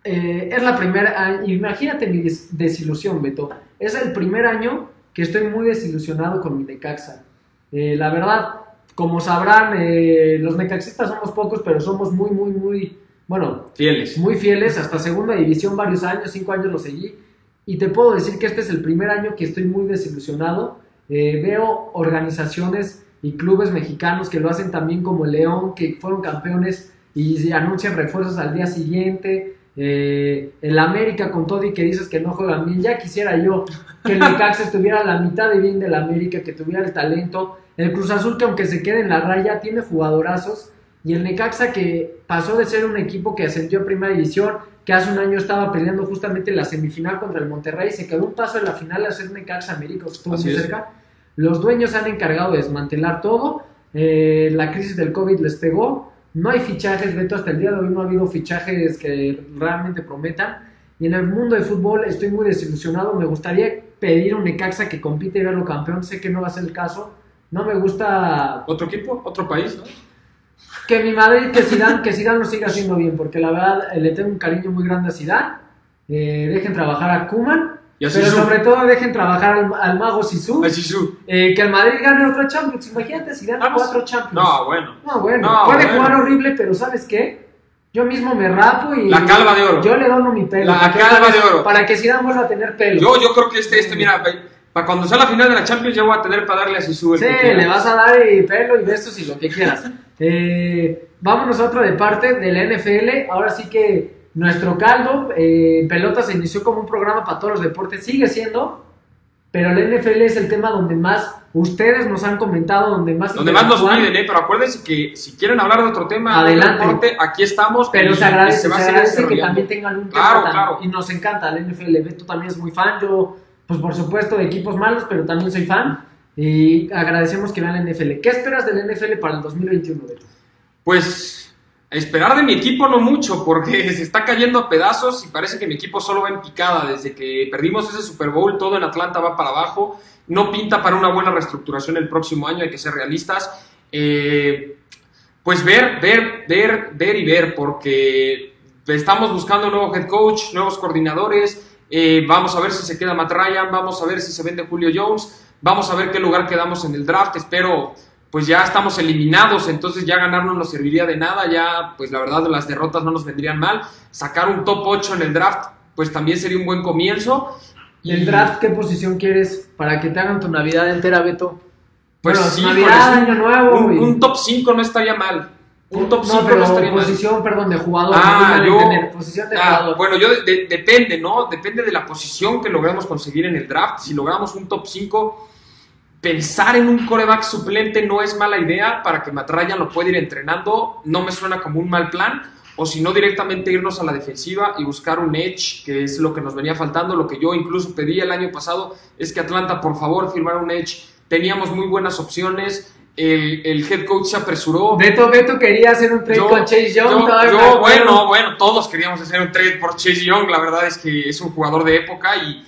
Speaker 2: Eh, es la primera, imagínate mi des- desilusión, Beto. Es el primer año que estoy muy desilusionado con mi Necaxa. Eh, la verdad, como sabrán, eh, los necaxistas somos pocos, pero somos muy, muy, muy, bueno,
Speaker 1: Fieles.
Speaker 2: muy fieles, hasta segunda división varios años, cinco años lo seguí, y te puedo decir que este es el primer año que estoy muy desilusionado. Eh, veo organizaciones y clubes mexicanos que lo hacen también como León, que fueron campeones y anuncian refuerzos al día siguiente. Eh, el América con todo y que dices que no juegan bien, ya quisiera yo que el Necaxa estuviera a la mitad de bien del América, que tuviera el talento. El Cruz Azul que aunque se quede en la raya tiene jugadorazos y el Necaxa que pasó de ser un equipo que ascendió a primera división, que hace un año estaba peleando justamente en la semifinal contra el Monterrey, se quedó un paso en la final a ser Necaxa América, estuvo
Speaker 1: Así
Speaker 2: muy
Speaker 1: es.
Speaker 2: cerca. Los dueños se han encargado de desmantelar todo, eh, la crisis del COVID les pegó, no hay fichajes, Beto, hasta el día de hoy no ha habido fichajes que realmente prometan. Y en el mundo del fútbol estoy muy desilusionado, me gustaría pedir un Necaxa que compite y verlo campeón, sé que no va a ser el caso, no me gusta
Speaker 1: Otro equipo, otro país, ¿no?
Speaker 2: Que mi Madrid, que Zidane, que Zidane lo siga haciendo bien, porque la verdad eh, le tengo un cariño muy grande a Zidane. Eh, dejen trabajar a Kuman, pero
Speaker 1: Zizou.
Speaker 2: sobre todo dejen trabajar al, al mago Sisu. Eh, que el Madrid gane otro Champions. Imagínate si gana cuatro Champions.
Speaker 1: No, bueno.
Speaker 2: No, bueno,
Speaker 1: No,
Speaker 2: puede
Speaker 1: bueno.
Speaker 2: jugar horrible, pero ¿sabes qué? Yo mismo me rapo y.
Speaker 1: La calva de oro.
Speaker 2: Yo le dono mi pelo.
Speaker 1: La calva
Speaker 2: otra
Speaker 1: de oro.
Speaker 2: Para que Zidane vuelva a tener pelo.
Speaker 1: Yo, yo creo que este, este, mira, para cuando sea la final de la Champions ya voy a tener para darle a Zizou el
Speaker 2: Sí, le vas a dar y pelo y besos y lo que quieras. Eh, vámonos a otra de parte de la NFL. Ahora sí que nuestro caldo, eh, pelota se inició como un programa para todos los deportes, sigue siendo, pero la NFL es el tema donde más ustedes nos han comentado, donde más
Speaker 1: Donde más nos piden, ¿eh? Pero acuérdense que si quieren hablar de otro tema, de
Speaker 2: Adelante.
Speaker 1: otro deporte, aquí estamos.
Speaker 2: Pero se agradece, se
Speaker 1: seguir
Speaker 2: agradece que también tengan un
Speaker 1: Claro,
Speaker 2: tema
Speaker 1: claro.
Speaker 2: y nos encanta la NFL. Beto también es muy fan, yo, pues por supuesto, de equipos malos, pero también soy fan. Y agradecemos que vean la NFL. ¿Qué esperas del NFL para el 2021, Beto?
Speaker 1: Pues esperar de mi equipo no mucho, porque se está cayendo a pedazos y parece que mi equipo solo va en picada. Desde que perdimos ese Super Bowl, todo en Atlanta va para abajo. No pinta para una buena reestructuración el próximo año, hay que ser realistas. Eh, pues ver, ver, ver, ver y ver, porque estamos buscando un nuevo head coach, nuevos coordinadores. Eh, vamos a ver si se queda Matt Ryan, vamos a ver si se vende Julio Jones, vamos a ver qué lugar quedamos en el draft. Espero pues ya estamos eliminados, entonces ya ganar no nos serviría de nada, ya pues la verdad las derrotas no nos vendrían mal. Sacar un top 8 en el draft, pues también sería un buen comienzo.
Speaker 2: ¿Y el draft qué posición quieres para que te hagan tu Navidad entera, Beto?
Speaker 1: Pues
Speaker 2: Bueno,
Speaker 1: sí,
Speaker 2: Navidad, Año Nuevo.
Speaker 1: un,
Speaker 2: y-
Speaker 1: un top 5 no estaría mal. Un top 5
Speaker 2: no,
Speaker 1: estaría mal.
Speaker 2: posición, perdón, de jugador.
Speaker 1: Ah,
Speaker 2: no
Speaker 1: yo-
Speaker 2: posición de
Speaker 1: Ah,
Speaker 2: jugador.
Speaker 1: bueno, yo de- de- depende, ¿no? Depende de la posición que logremos conseguir en el draft. Si logramos un top 5, pensar en un coreback suplente no es mala idea para que Matt Ryan lo pueda ir entrenando. No me suena como un mal plan. O si no, directamente irnos a la defensiva y buscar un edge, que es lo que nos venía faltando. Lo que yo incluso pedí el año pasado es que Atlanta, por favor, firmara un edge. Teníamos muy buenas opciones. El, el head coach se apresuró.
Speaker 2: Beto, Beto quería hacer un trade
Speaker 1: Yo-
Speaker 2: con Chase Young.
Speaker 1: yo-
Speaker 2: todavía
Speaker 1: yo,
Speaker 2: me acuerdo.
Speaker 1: bueno, bueno, todos queríamos hacer un trade por Chase Young. La verdad es que es un jugador de época y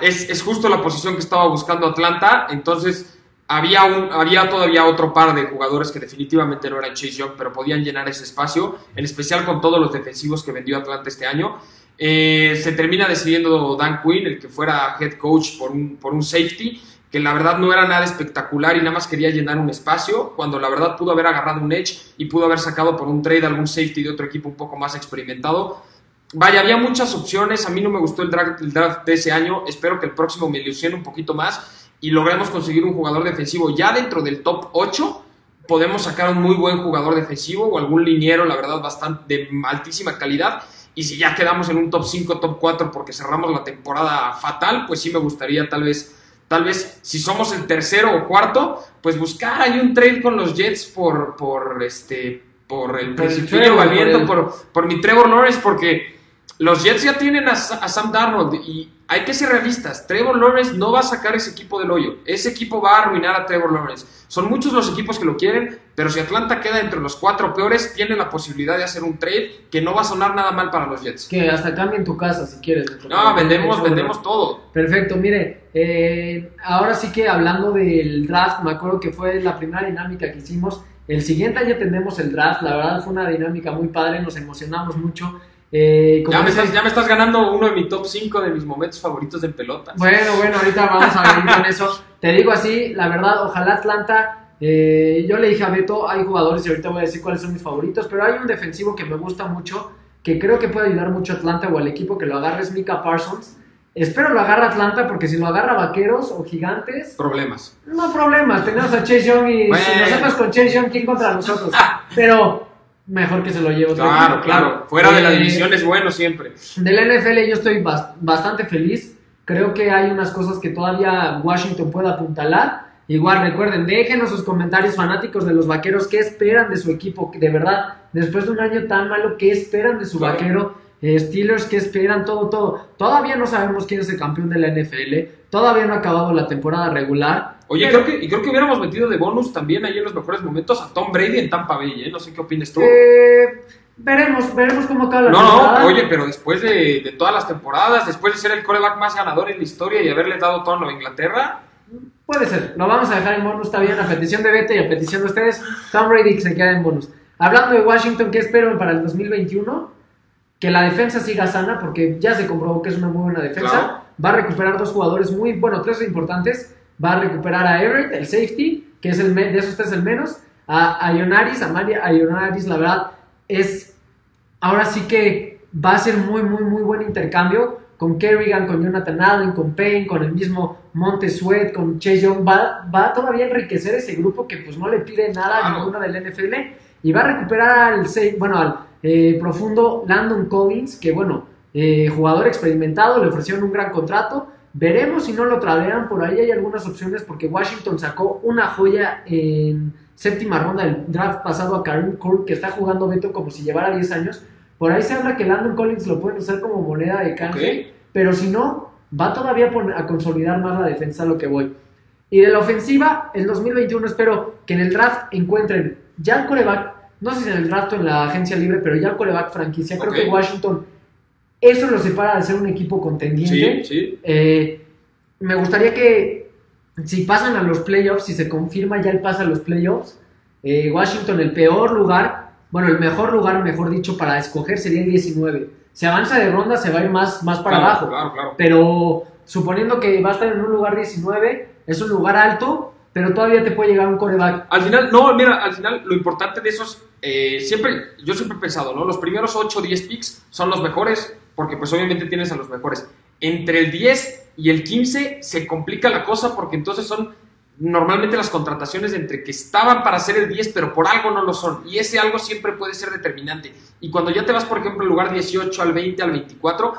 Speaker 1: es, es justo la posición que estaba buscando Atlanta. Entonces, había, un, había todavía otro par de jugadores que definitivamente no eran Chase Young, pero podían llenar ese espacio, en especial con todos los defensivos que vendió Atlanta este año. Eh, se termina decidiendo Dan Quinn, el que fuera head coach por un, por un safety, que la verdad no era nada espectacular y nada más quería llenar un espacio, cuando la verdad pudo haber agarrado un edge y pudo haber sacado por un trade algún safety de otro equipo un poco más experimentado. Vaya, había muchas opciones, a mí no me gustó el draft, de ese año, espero que el próximo me ilusione un poquito más y logremos conseguir un jugador defensivo ya dentro del top 8. Podemos sacar un muy buen jugador defensivo o algún liniero, la verdad, bastante de altísima calidad. Y si ya quedamos en un top 5, top 4 porque cerramos la temporada fatal, pues sí me gustaría tal vez, tal vez si somos el tercero o cuarto, pues buscar ahí un trade con los Jets por, por este, por el principio valiendo,
Speaker 2: por el-
Speaker 1: por, por mi Trevor Lawrence, porque los Jets ya tienen a, Sa- a Sam Darnold y hay que ser realistas. Trevor Lawrence no va a sacar ese equipo del hoyo. Ese equipo va a arruinar a Trevor Lawrence. Son muchos los equipos que lo quieren, pero si Atlanta queda entre los cuatro peores, tiene la posibilidad de hacer un trade que no va a sonar nada mal para los Jets.
Speaker 2: Que hasta cambien tu casa si quieres.
Speaker 1: No, vendemos, vendemos todo.
Speaker 2: Perfecto, mire, eh, ahora sí que hablando del draft, me acuerdo que fue la primera dinámica que hicimos. El siguiente año tenemos el draft, la verdad fue una dinámica muy padre, nos emocionamos mucho. Eh, como
Speaker 1: Ya me, estás, ya me estás ganando uno de mi top 5 de mis momentos favoritos en pelotas.
Speaker 2: Bueno, bueno, ahorita vamos a venir con eso. Te digo así, la verdad, ojalá Atlanta. eh, yo le dije a Beto, hay jugadores y ahorita voy a decir cuáles son mis favoritos, pero hay un defensivo que me gusta mucho, que creo que puede ayudar mucho a Atlanta o al equipo que lo agarre, es Mika Parsons. Espero lo agarre Atlanta porque si lo agarra Vaqueros o Gigantes,
Speaker 1: Problemas.
Speaker 2: no problemas. Tenemos a Chase Young y si
Speaker 1: Bueno.
Speaker 2: nosotros con Chase Young, ¿quién contra nosotros? Pero mejor que se lo lleve otro
Speaker 1: Claro,
Speaker 2: equipo,
Speaker 1: claro. Fuera de la
Speaker 2: Eh,
Speaker 1: división es bueno siempre.
Speaker 2: del NFL yo estoy bas- bastante feliz. Creo que hay unas cosas que todavía Washington puede apuntalar. Igual recuerden, déjenos sus comentarios fanáticos de los vaqueros, qué esperan de su equipo, de verdad, después de un año tan malo, qué esperan de su
Speaker 1: Claro.
Speaker 2: vaquero, Steelers, qué esperan, todo, todo. Todavía no sabemos quién es el campeón de la NFL, todavía no ha acabado la temporada regular.
Speaker 1: Oye,
Speaker 2: Pero-
Speaker 1: creo que, y creo que hubiéramos metido de bonus también ahí en los mejores momentos a Tom Brady en Tampa Bay, ¿eh? No sé qué opinas tú.
Speaker 2: Eh, veremos, veremos cómo acaba la
Speaker 1: No,
Speaker 2: temporada.
Speaker 1: no, oye, pero después de, de todas las temporadas, después de ser el coreback más ganador en la historia y haberle dado todo a Nueva Inglaterra,
Speaker 2: Puede ser, lo vamos a dejar en bonus, está bien, a petición de Bete y a petición de ustedes, Tom Brady que se queda en bonus. Hablando de Washington, ¿qué espero para el 2021? Que la defensa siga sana, porque ya se comprobó que es una muy buena defensa.
Speaker 1: Claro.
Speaker 2: Va a recuperar dos jugadores muy, bueno, tres importantes. Va a recuperar a Everett, el safety, que es el de esos tres el menos. A, a Ionaris, a Maria, a Ionaris, la verdad, es ahora sí que va a ser muy, muy, muy buen intercambio con Kerrigan, con Jonathan Allen, con Payne, con el mismo Monte Sweat, con Chase Young. Va, va todavía a enriquecer ese grupo que pues no le pide nada a ninguno del NFL y va a recuperar al, bueno, al eh, profundo Landon Collins, que bueno, eh, jugador experimentado, le ofrecieron un gran contrato. Veremos si no lo tradean, por ahí hay algunas opciones porque Washington sacó una joya en séptima ronda del draft pasado a Karim Kurd, que está jugando Beto como si llevara 10 años. Por ahí se habla que Landon Collins lo pueden usar como moneda de canje,
Speaker 1: Ok.
Speaker 2: pero si no, va todavía a, consolidar más la defensa a lo que voy. Y de la ofensiva, el 2021 espero que en el draft encuentren ya el coreback. No sé si en el draft o en la agencia libre, pero ya el coreback franquicia. Creo que Washington, eso lo separa de ser un equipo contendiente.
Speaker 1: Sí, sí.
Speaker 2: Eh, me gustaría que si pasan a los playoffs, si se confirma ya el pase a los playoffs, eh, Washington el peor lugar, bueno, el mejor lugar, mejor dicho, para escoger sería el 19. Si avanza de ronda se va a ir más, más para
Speaker 1: Claro,
Speaker 2: abajo.
Speaker 1: Claro, claro.
Speaker 2: Pero suponiendo que va a estar en un lugar 19, es un lugar alto, pero todavía te puede llegar un coreback.
Speaker 1: Al final, no, mira, al final lo importante de esos, eh, siempre, yo siempre he pensado, ¿no? Los primeros 8 o 10 picks son los mejores, porque pues obviamente tienes a los mejores. Entre el 10 y el 15 se complica la cosa porque entonces son normalmente las contrataciones entre que estaban para ser el 10, pero por algo no lo son. Y ese algo siempre puede ser determinante. Y cuando ya te vas, por ejemplo, al lugar 18, al 20, al 24,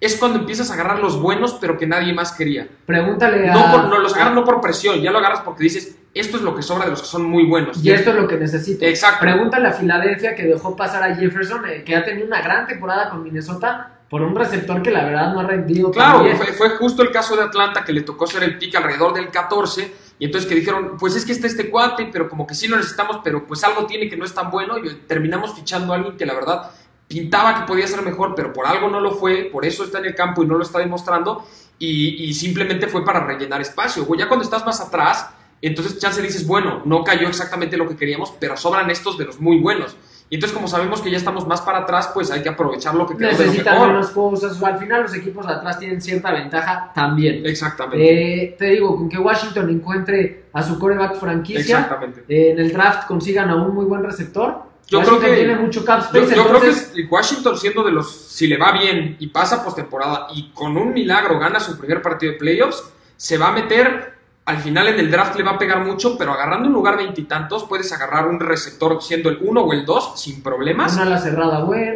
Speaker 1: es cuando empiezas a agarrar los buenos, pero que nadie más quería.
Speaker 2: Pregúntale a...
Speaker 1: No, por- no los agarras no por presión, ya lo agarras porque dices, esto es lo que sobra de los que son muy buenos.
Speaker 2: Y esto es lo que necesito.
Speaker 1: Exacto.
Speaker 2: Pregúntale a Filadelfia que dejó pasar a Jefferson, eh, que ha tenido una gran temporada con Minnesota, por un receptor que la verdad no ha rendido.
Speaker 1: Claro, fue, fue justo el caso de Atlanta que le tocó ser el pick alrededor del 14 y entonces que dijeron, pues es que está este cuate, pero como que sí lo necesitamos, pero pues algo tiene que no es tan bueno y terminamos fichando a alguien que la verdad pintaba que podía ser mejor, pero por algo no lo fue, por eso está en el campo y no lo está demostrando y, y simplemente fue para rellenar espacio. O ya cuando estás más atrás, entonces chance dices, bueno, no cayó exactamente lo que queríamos, pero sobran estos de los muy buenos. Y entonces como sabemos que ya estamos más para atrás, pues hay que aprovechar lo que lo
Speaker 2: Necesitan menos cosas. Al final los equipos de atrás tienen cierta ventaja también.
Speaker 1: Exactamente.
Speaker 2: Eh, te digo, con que Washington encuentre a su coreback franquicia,
Speaker 1: Exactamente.
Speaker 2: eh, en el draft consigan a un muy buen receptor.
Speaker 1: Yo
Speaker 2: Washington
Speaker 1: creo que-
Speaker 2: tiene mucho cap
Speaker 1: Yo, creo que Washington siendo de los, si le va bien y pasa postemporada y con un milagro gana su primer partido de playoffs, se va a meter, al final en el draft le va a pegar mucho, pero agarrando un lugar veintitantos puedes agarrar un receptor siendo el uno o el dos sin problemas.
Speaker 2: una ala cerrada buena.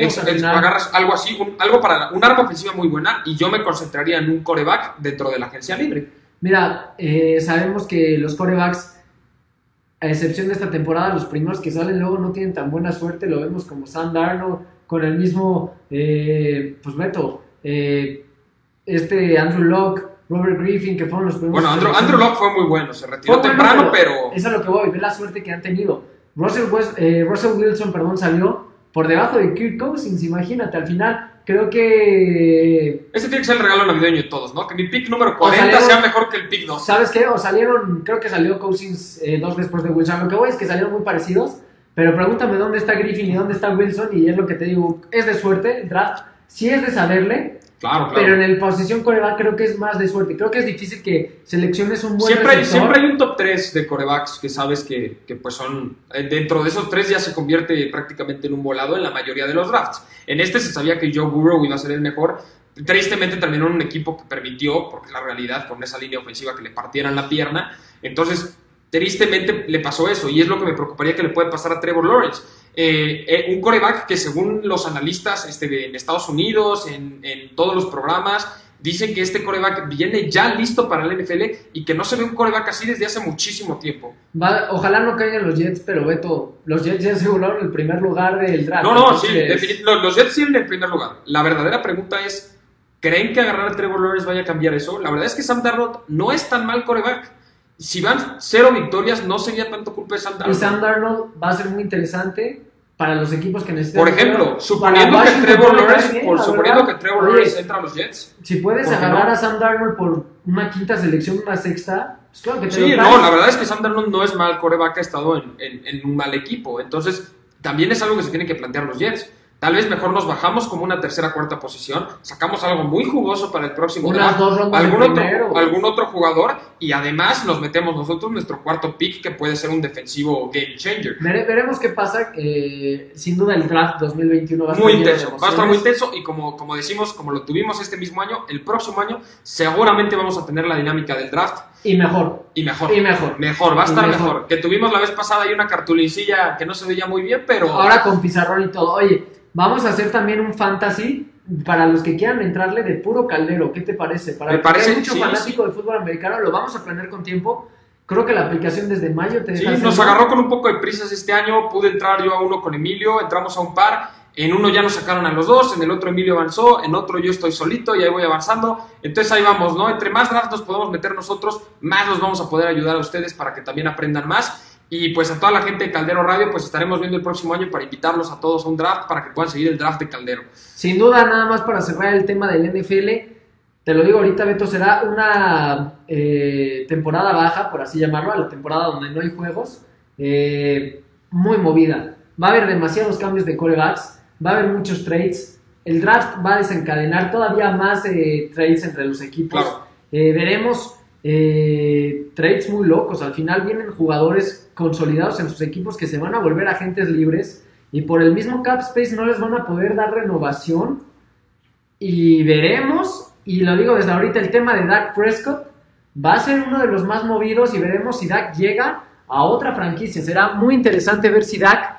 Speaker 1: Agarras algo así, un- algo para un arma ofensiva muy buena y yo me concentraría en un coreback dentro de la agencia libre.
Speaker 2: Mira, eh, sabemos que los corebacks, a excepción de esta temporada, los primeros que salen luego no tienen tan buena suerte. Lo vemos como Sam Darnold, con el mismo, eh, pues Beto, eh, este Andrew Locke, Robert Griffin, que fueron los primeros.
Speaker 1: Bueno, Andrew, Andrew Locke fue muy bueno, se retiró
Speaker 2: bueno,
Speaker 1: temprano, pero...
Speaker 2: Es a lo que voy, ve la suerte que han tenido. Russell, West- eh, Russell Wilson, perdón, salió por debajo de Kirk Cousins, imagínate, al final creo que
Speaker 1: Este tiene que ser el regalo navideño de todos, ¿no? Que mi pick número 40
Speaker 2: salieron-
Speaker 1: sea mejor que el pick 2.
Speaker 2: ¿Sabes qué? O salieron, creo que salió Cousins eh, dos después de Wilson. Lo que voy es que salieron muy parecidos. Pero pregúntame dónde está Griffin y dónde está Wilson. Y es lo que te digo, es de suerte el draft. Sí es de saberle,
Speaker 1: Claro, claro.
Speaker 2: pero en el posición coreback creo que es más de suerte. Creo que es difícil que selecciones un buen
Speaker 1: Siempre hay, siempre hay un top 3 de corebacks que sabes que, que, pues son. eh, Dentro de esos tres ya se convierte prácticamente en un volado en la mayoría de los drafts. En este se sabía que Joe Burrow iba a ser el mejor. Tristemente terminó en un equipo que permitió, porque es la realidad, con esa línea ofensiva que le partieran la pierna. Entonces, tristemente le pasó eso. Y es lo que me preocuparía que le puede pasar a Trevor Lawrence. Eh, eh, un coreback que según los analistas este, de- en Estados Unidos, en, en todos los programas, dicen que este coreback viene ya listo para el NFL y que no se ve un coreback así desde hace muchísimo tiempo.
Speaker 2: Va- ojalá no caigan los Jets, pero Beto, los Jets ya aseguraron el primer lugar del draft.
Speaker 1: No, no, sí,
Speaker 2: entonces-
Speaker 1: los, los Jets siguen en primer lugar. La verdadera pregunta es, ¿creen que agarrar a Trevor Lawrence vaya a cambiar eso? La verdad es que Sam Darnold no es tan mal coreback. Si van cero victorias, no sería tanto culpa de Sam
Speaker 2: Y
Speaker 1: Darnold.
Speaker 2: Sam Darnold va a ser muy interesante para los equipos que necesitan.
Speaker 1: Por ejemplo, suponiendo que Trevor Lawrence,
Speaker 2: bien,
Speaker 1: por suponiendo que. Trevor Lawrence entra a los Jets.
Speaker 2: Si puedes
Speaker 1: ¿por qué
Speaker 2: agarrar
Speaker 1: no?
Speaker 2: a Sam Darnold por una quinta selección, una sexta, pues claro que te
Speaker 1: Sí, no, la verdad es que Sam Darnold no es mal coreback, ha estado en, en- en un mal equipo. Entonces, también es algo que se tienen que plantear los Jets. Tal vez mejor nos bajamos como una tercera cuarta posición, sacamos algo muy jugoso para el próximo
Speaker 2: Unas
Speaker 1: draft,
Speaker 2: dos
Speaker 1: algún otro, algún otro jugador y además nos metemos nosotros nuestro cuarto pick que puede ser un defensivo game changer.
Speaker 2: Vere- veremos qué pasa. eh, sin duda, el draft 2021 va a estar
Speaker 1: Muy intenso, va a estar muy intenso y como, como decimos, como lo tuvimos este mismo año, el próximo año seguramente vamos a tener la dinámica del draft
Speaker 2: Y mejor.
Speaker 1: y mejor.
Speaker 2: Y mejor.
Speaker 1: Mejor, va a estar
Speaker 2: mejor.
Speaker 1: mejor. Que tuvimos la vez pasada y una cartulincilla que no se veía muy bien, pero.
Speaker 2: Ahora con pizarrón y todo. Oye, vamos a hacer también un fantasy para los que quieran entrarle de puro caldero. ¿Qué te parece? Para
Speaker 1: Me parece,
Speaker 2: hay mucho
Speaker 1: sí,
Speaker 2: fanático del fútbol americano, lo vamos a planear con tiempo. Creo que la aplicación desde mayo te
Speaker 1: Sí,
Speaker 2: deja
Speaker 1: nos
Speaker 2: hacerlo.
Speaker 1: agarró con un poco de prisas este año. Pude entrar yo a uno con Emilio, entramos a un par. En uno ya nos sacaron a los dos, en el otro Emilio avanzó, en otro yo estoy solito y ahí voy avanzando. Entonces ahí vamos, ¿no? Entre más drafts nos podemos meter nosotros, más los vamos a poder ayudar a ustedes para que también aprendan más. Y pues a toda la gente de Caldero Radio, pues estaremos viendo el próximo año para invitarlos a todos a un draft para que puedan seguir el draft de Caldero.
Speaker 2: Sin duda, nada más para cerrar el tema del NFL, te lo digo ahorita, Beto, será una eh, temporada baja, por así llamarlo, a la temporada donde no hay juegos, eh, muy movida. Va a haber demasiados cambios de corebacks, va a haber muchos trades. El draft va a desencadenar todavía más eh, trades entre los equipos.
Speaker 1: Claro.
Speaker 2: Veremos eh, trades muy locos. Al final vienen jugadores consolidados en sus equipos que se van a volver agentes libres y por el mismo cap space no les van a poder dar renovación. Y veremos, y lo digo desde ahorita, el tema de Dak Prescott va a ser uno de los más movidos y veremos si Dak llega a otra franquicia. Será muy interesante ver si Dak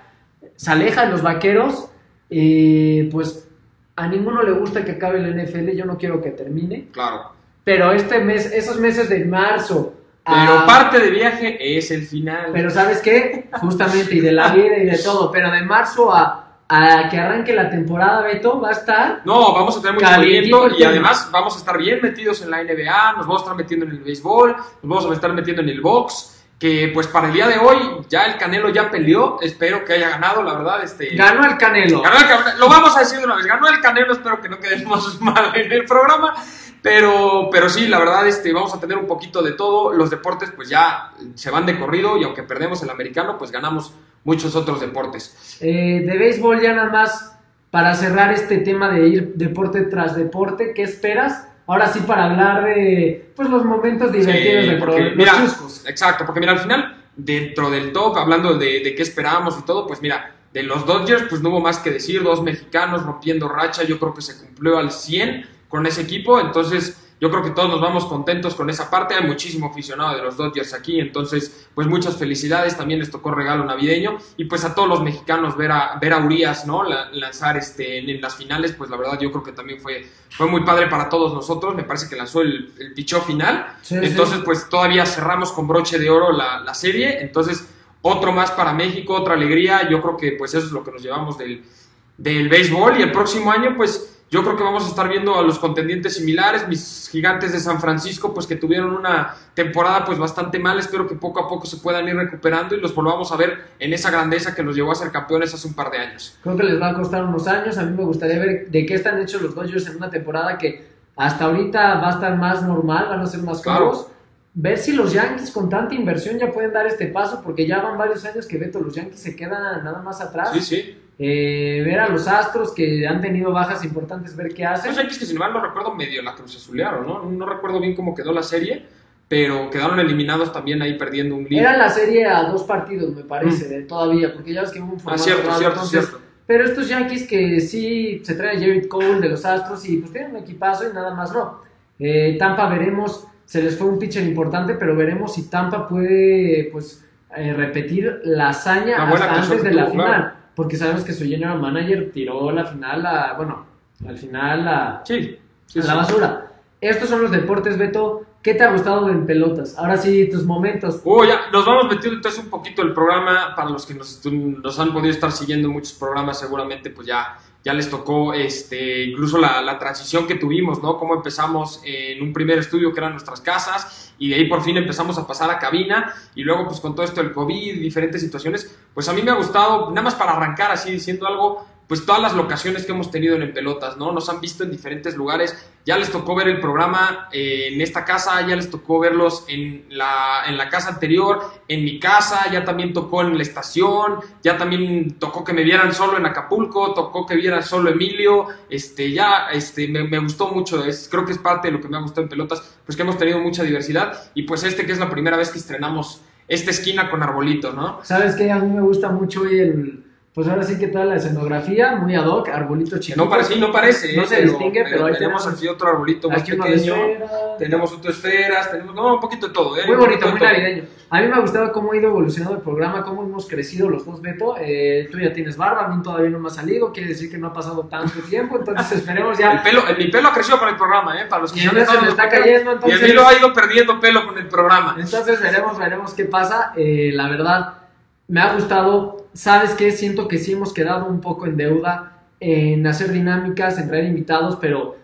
Speaker 2: se aleja de los vaqueros. Y pues a ninguno le gusta que acabe el NFL, yo no quiero que termine.
Speaker 1: Claro.
Speaker 2: Pero este mes, esos meses de marzo.
Speaker 1: Pero
Speaker 2: a-
Speaker 1: parte de viaje es el final.
Speaker 2: Pero ¿sabes qué? Justamente, y de la vida y de todo. Pero de marzo a, a que arranque la temporada, Beto, va a estar.
Speaker 1: No, vamos a tener mucho movimiento y además vamos a estar bien metidos en la NBA, nos vamos a estar metiendo en el béisbol, nos vamos a estar metiendo en el box, que pues para el día de hoy ya el Canelo ya peleó, espero que haya ganado, la verdad, este...
Speaker 2: Ganó el Canelo.
Speaker 1: Ganó el Canelo, lo vamos a decir de una vez, ganó el Canelo, espero que no quedemos mal en el programa, pero, pero sí, la verdad, este, vamos a tener un poquito de todo, los deportes pues ya se van de corrido y aunque perdemos el americano, pues ganamos muchos otros deportes.
Speaker 2: Eh, de béisbol ya nada más para cerrar este tema de ir deporte tras deporte, ¿qué esperas? Ahora sí para hablar de pues los momentos divertidos
Speaker 1: Sí,
Speaker 2: del
Speaker 1: porque,
Speaker 2: programa,
Speaker 1: mira,
Speaker 2: los chuscos.
Speaker 1: Exacto, porque mira, al final, dentro del top, hablando de, de qué esperábamos y todo, pues mira, de los Dodgers, pues no hubo más que decir, dos mexicanos rompiendo racha, yo creo que se cumplió al 100 con ese equipo, entonces yo creo que todos nos vamos contentos con esa parte, hay muchísimo aficionado de los Dodgers aquí, entonces pues muchas felicidades, también les tocó regalo navideño y pues a todos los mexicanos ver a, ver a Urias, ¿no? La- lanzar este, en, en las finales, pues la verdad yo creo que también fue, fue muy padre para todos nosotros, me parece que lanzó el, el pichó final,
Speaker 2: Sí, sí.
Speaker 1: entonces, pues todavía cerramos con broche de oro la, la serie. Entonces, otro más para México, otra alegría. Yo creo que pues eso es lo que nos llevamos del, del béisbol. Y el próximo año, pues yo creo que vamos a estar viendo a los contendientes similares, mis gigantes de San Francisco, pues que tuvieron una temporada pues bastante mal. Espero que poco a poco se puedan ir recuperando y los volvamos a ver en esa grandeza que los llevó a ser campeones hace un par de años.
Speaker 2: Creo que les va a costar unos años. A mí me gustaría ver de qué están hechos los Dodgers en una temporada que hasta ahorita va a estar más normal, van a ser más
Speaker 1: Claro.
Speaker 2: juegos. Ver si los Yankees con tanta inversión ya pueden dar este paso, porque ya van varios años que Beto, los Yankees se quedan nada más atrás.
Speaker 1: Sí, sí.
Speaker 2: Eh, ver a los Astros que han tenido bajas importantes, ver qué hacen.
Speaker 1: Los Yankees que sin mal no recuerdo medio la Cruz Azulearon, ¿no? No recuerdo bien cómo quedó la serie, pero quedaron eliminados también ahí perdiendo un lío.
Speaker 2: Era la serie a dos partidos, me parece, de- todavía, porque ya ves que hubo un
Speaker 1: Ah,
Speaker 2: formato
Speaker 1: cierto,
Speaker 2: raro,
Speaker 1: cierto,
Speaker 2: entonces-
Speaker 1: cierto.
Speaker 2: Pero estos Yankees que sí se traen a Jared Cole de los Astros y pues tienen un equipazo y nada más no. Eh, Tampa veremos, se les fue un pitcher importante, pero veremos si Tampa puede pues eh, repetir la hazaña hasta antes de la final.
Speaker 1: claro.
Speaker 2: Porque sabemos que su general manager tiró la final a, bueno, al final a,
Speaker 1: Sí, sí,
Speaker 2: a la basura. Estos son los deportes, Beto. ¿Qué te ha gustado en pelotas? Ahora sí, tus momentos.
Speaker 1: Oh, ya, nos vamos metiendo entonces un poquito el programa. Para los que nos, nos han podido estar siguiendo en muchos programas, seguramente pues ya, ya les tocó este, incluso la, la transición que tuvimos, ¿no? Cómo empezamos en un primer estudio que eran nuestras casas y de ahí por fin empezamos a pasar a cabina y luego pues con todo esto del COVID diferentes situaciones, pues a mí me ha gustado, nada más para arrancar así diciendo algo, pues todas las locaciones que hemos tenido en, Pelotas, ¿no? Nos han visto en diferentes lugares. Ya les tocó ver el programa eh, en esta casa, ya les tocó verlos en la, en la casa anterior, en mi casa, ya también tocó en la estación, ya también tocó que me vieran solo en Acapulco, tocó que vieran solo Emilio, este, ya, este, me, me gustó mucho, es, creo que es parte de lo que me ha gustado en Pelotas, pues que hemos tenido mucha diversidad y pues este que es la primera vez que estrenamos esta esquina con arbolito, ¿no?
Speaker 2: ¿Sabes qué? A mí me gusta mucho el... Pues ahora sí que toda la escenografía, muy ad hoc, arbolito chiquito.
Speaker 1: No parece, no parece,
Speaker 2: No se distingue, pero ahí
Speaker 1: tenemos
Speaker 2: tenemos
Speaker 1: aquí otro arbolito más pequeño. Tenemos otro esferas, tenemos no, un poquito de todo, ¿eh?
Speaker 2: Muy bonito, muy navideño. A mí me ha gustado cómo ha ido evolucionando el programa, cómo hemos crecido los dos, Beto. Eh, tú ya tienes barba, a mí todavía no me ha salido, quiere decir que no ha pasado tanto tiempo, entonces esperemos
Speaker 1: El
Speaker 2: ya.
Speaker 1: pelo, el- mi pelo ha crecido con el programa, ¿eh? Para los que
Speaker 2: Y mí se me está cayendo,
Speaker 1: Y
Speaker 2: entonces-
Speaker 1: a mí lo ha ido perdiendo pelo con el programa.
Speaker 2: Entonces veremos, veremos qué pasa. Eh, la verdad, me ha gustado. ¿Sabes qué? Siento que sí hemos quedado un poco en deuda en hacer dinámicas, en traer invitados, pero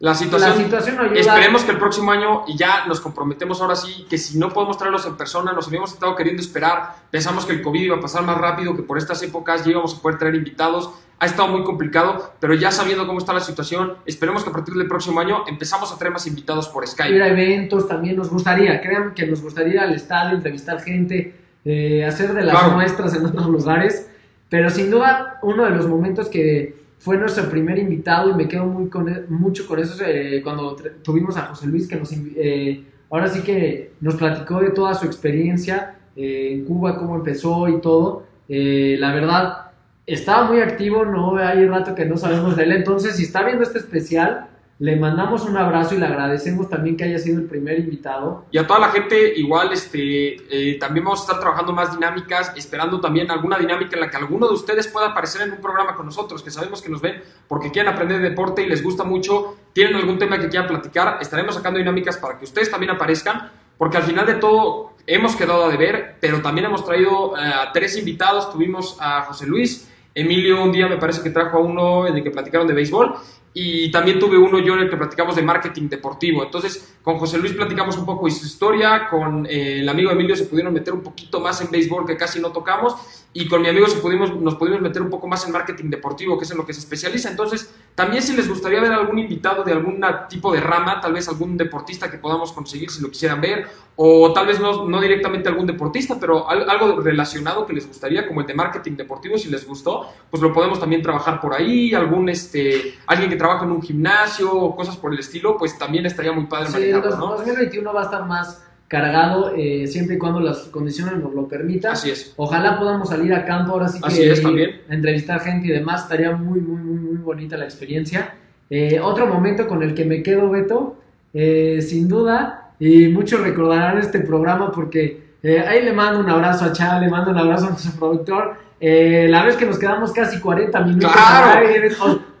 Speaker 1: La situación,
Speaker 2: La situación no ayuda.
Speaker 1: Esperemos que el próximo año, y ya nos comprometemos ahora sí, que si no podemos traerlos en persona, nos habíamos estado queriendo esperar, pensamos que el COVID iba a pasar más rápido, que por estas épocas ya íbamos a poder traer invitados, ha estado muy complicado, pero ya sabiendo cómo está la situación, esperemos que a partir del próximo año empezamos a traer más invitados por
Speaker 2: ir
Speaker 1: Skype.
Speaker 2: a eventos también nos gustaría, créanme que nos gustaría ir al estadio, entrevistar gente, eh, hacer de las
Speaker 1: Claro.
Speaker 2: nuestras en otros lugares, pero sin duda uno de los momentos que fue nuestro primer invitado y me quedo muy con e- mucho con eso eh, cuando tuvimos a José Luis que nos eh, ahora sí que nos platicó de toda su experiencia eh, en Cuba, cómo empezó y todo. Eh, la verdad, estaba muy activo, no hay rato que no sabemos de él, entonces si está viendo este especial, le mandamos un abrazo y le agradecemos también que haya sido el primer invitado.
Speaker 1: Y a toda la gente, igual, este, eh, también vamos a estar trabajando más dinámicas, esperando también alguna dinámica en la que alguno de ustedes pueda aparecer en un programa con nosotros, que sabemos que nos ven porque quieren aprender deporte y les gusta mucho, tienen algún tema que quieran platicar, estaremos sacando dinámicas para que ustedes también aparezcan, porque al final de todo hemos quedado a deber, pero también hemos traído eh, a tres invitados, tuvimos a José Luis, Emilio un día me parece que trajo a uno en el que platicaron de béisbol, y también tuve uno yo en el que platicamos de marketing deportivo. Entonces, con José Luis platicamos un poco de su historia, con eh, el amigo Emilio se pudieron meter un poquito más en béisbol que casi no tocamos, y con mi amigo se pudimos, nos pudimos meter un poco más en marketing deportivo, que es en lo que se especializa. Entonces, también si les gustaría ver algún invitado de algún tipo de rama, tal vez algún deportista que podamos conseguir si lo quisieran ver, o tal vez no, no directamente algún deportista, pero al- algo relacionado que les gustaría, como el de marketing deportivo, si les gustó, pues lo podemos también trabajar por ahí, algún este, alguien que trabaja en un gimnasio o cosas por el estilo, pues también estaría muy padre
Speaker 2: Sí, el
Speaker 1: manejarlo,
Speaker 2: dos-
Speaker 1: ¿no?
Speaker 2: 2021 va a estar más cargado eh, siempre y cuando las condiciones nos lo permitan.
Speaker 1: Así es.
Speaker 2: Ojalá podamos salir a campo ahora sí que
Speaker 1: Así es, también.
Speaker 2: a entrevistar gente y demás. Estaría muy, muy, muy, muy bonita la experiencia. Eh, otro momento con el que me quedo, Beto, eh, sin duda, y muchos recordarán este programa porque ahí le mando un abrazo a Chá, le mando un abrazo a nuestro productor. La vez que nos quedamos casi 40 minutos.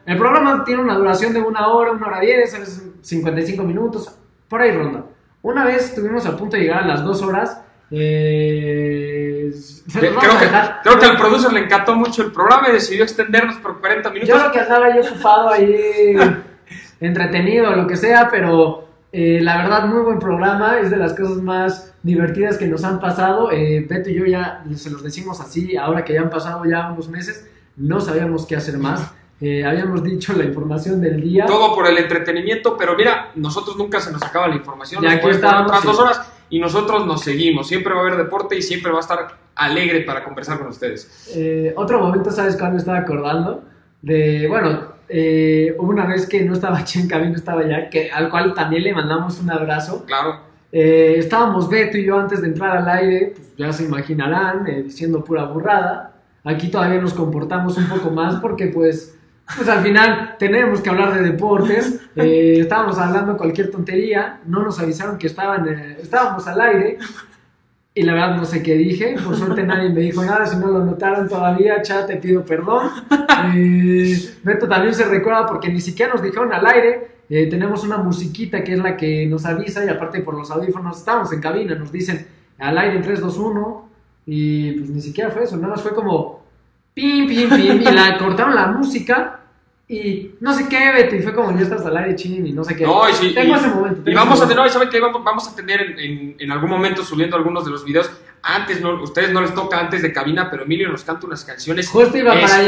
Speaker 2: El programa tiene una duración de una hora, una hora diez, a veces 55 minutos, por ahí ronda. Una vez estuvimos a punto de llegar a las dos horas. Eh, se
Speaker 1: Creo que, creo que al producer le encantó mucho el programa y decidió extendernos por 40 minutos.
Speaker 2: Yo creo que andaba yo ocupado ahí, entretenido, lo que sea, pero eh, la verdad, muy buen programa. Es de las cosas más divertidas que nos han pasado. Eh, Beto y yo ya se los decimos así, ahora que ya han pasado ya unos meses, no sabíamos qué hacer más. Eh, habíamos dicho la información del día.
Speaker 1: Todo por el entretenimiento, pero mira, nosotros nunca se nos acaba la información.
Speaker 2: Y
Speaker 1: nos
Speaker 2: aquí
Speaker 1: otras
Speaker 2: sí.
Speaker 1: dos horas y nosotros nos seguimos. Siempre va a haber deporte y siempre va a estar alegre para conversar con ustedes.
Speaker 2: Eh, otro momento, ¿sabes cuál me estaba acordando? De, bueno, eh, una vez que no estaba en cabina, estaba ya, que, al cual también le mandamos un abrazo.
Speaker 1: Claro.
Speaker 2: Eh, estábamos Beto y yo antes de entrar al aire, pues ya se imaginarán, diciendo pura burrada. Aquí todavía nos comportamos un poco más porque pues, pues al final tenemos que hablar de deportes. Eh, estábamos hablando cualquier tontería, no nos avisaron que estaban, eh, estábamos al aire. Y la verdad no sé qué dije, por suerte nadie me dijo nada, si no lo notaron todavía, chat, te pido perdón. Eh, Beto también se recuerda porque ni siquiera nos dijeron al aire, eh, tenemos una musiquita que es la que nos avisa y aparte por los audífonos estamos en cabina, nos dicen al aire en 3, 2, 1 y pues ni siquiera fue eso, nada más fue como pim, pim, pim y la cortaron la música y no sé qué, Beto, y fue como ya estás al aire chin y no sé qué.
Speaker 1: No, y sí,
Speaker 2: Tengo
Speaker 1: y-
Speaker 2: ese momento.
Speaker 1: Y vamos
Speaker 2: ese
Speaker 1: a tener. ¿saben qué? Vamos, vamos a tener en, en- en algún momento subiendo algunos de los videos. Antes, no, ustedes no les toca antes de cabina, pero Emilio nos canta unas canciones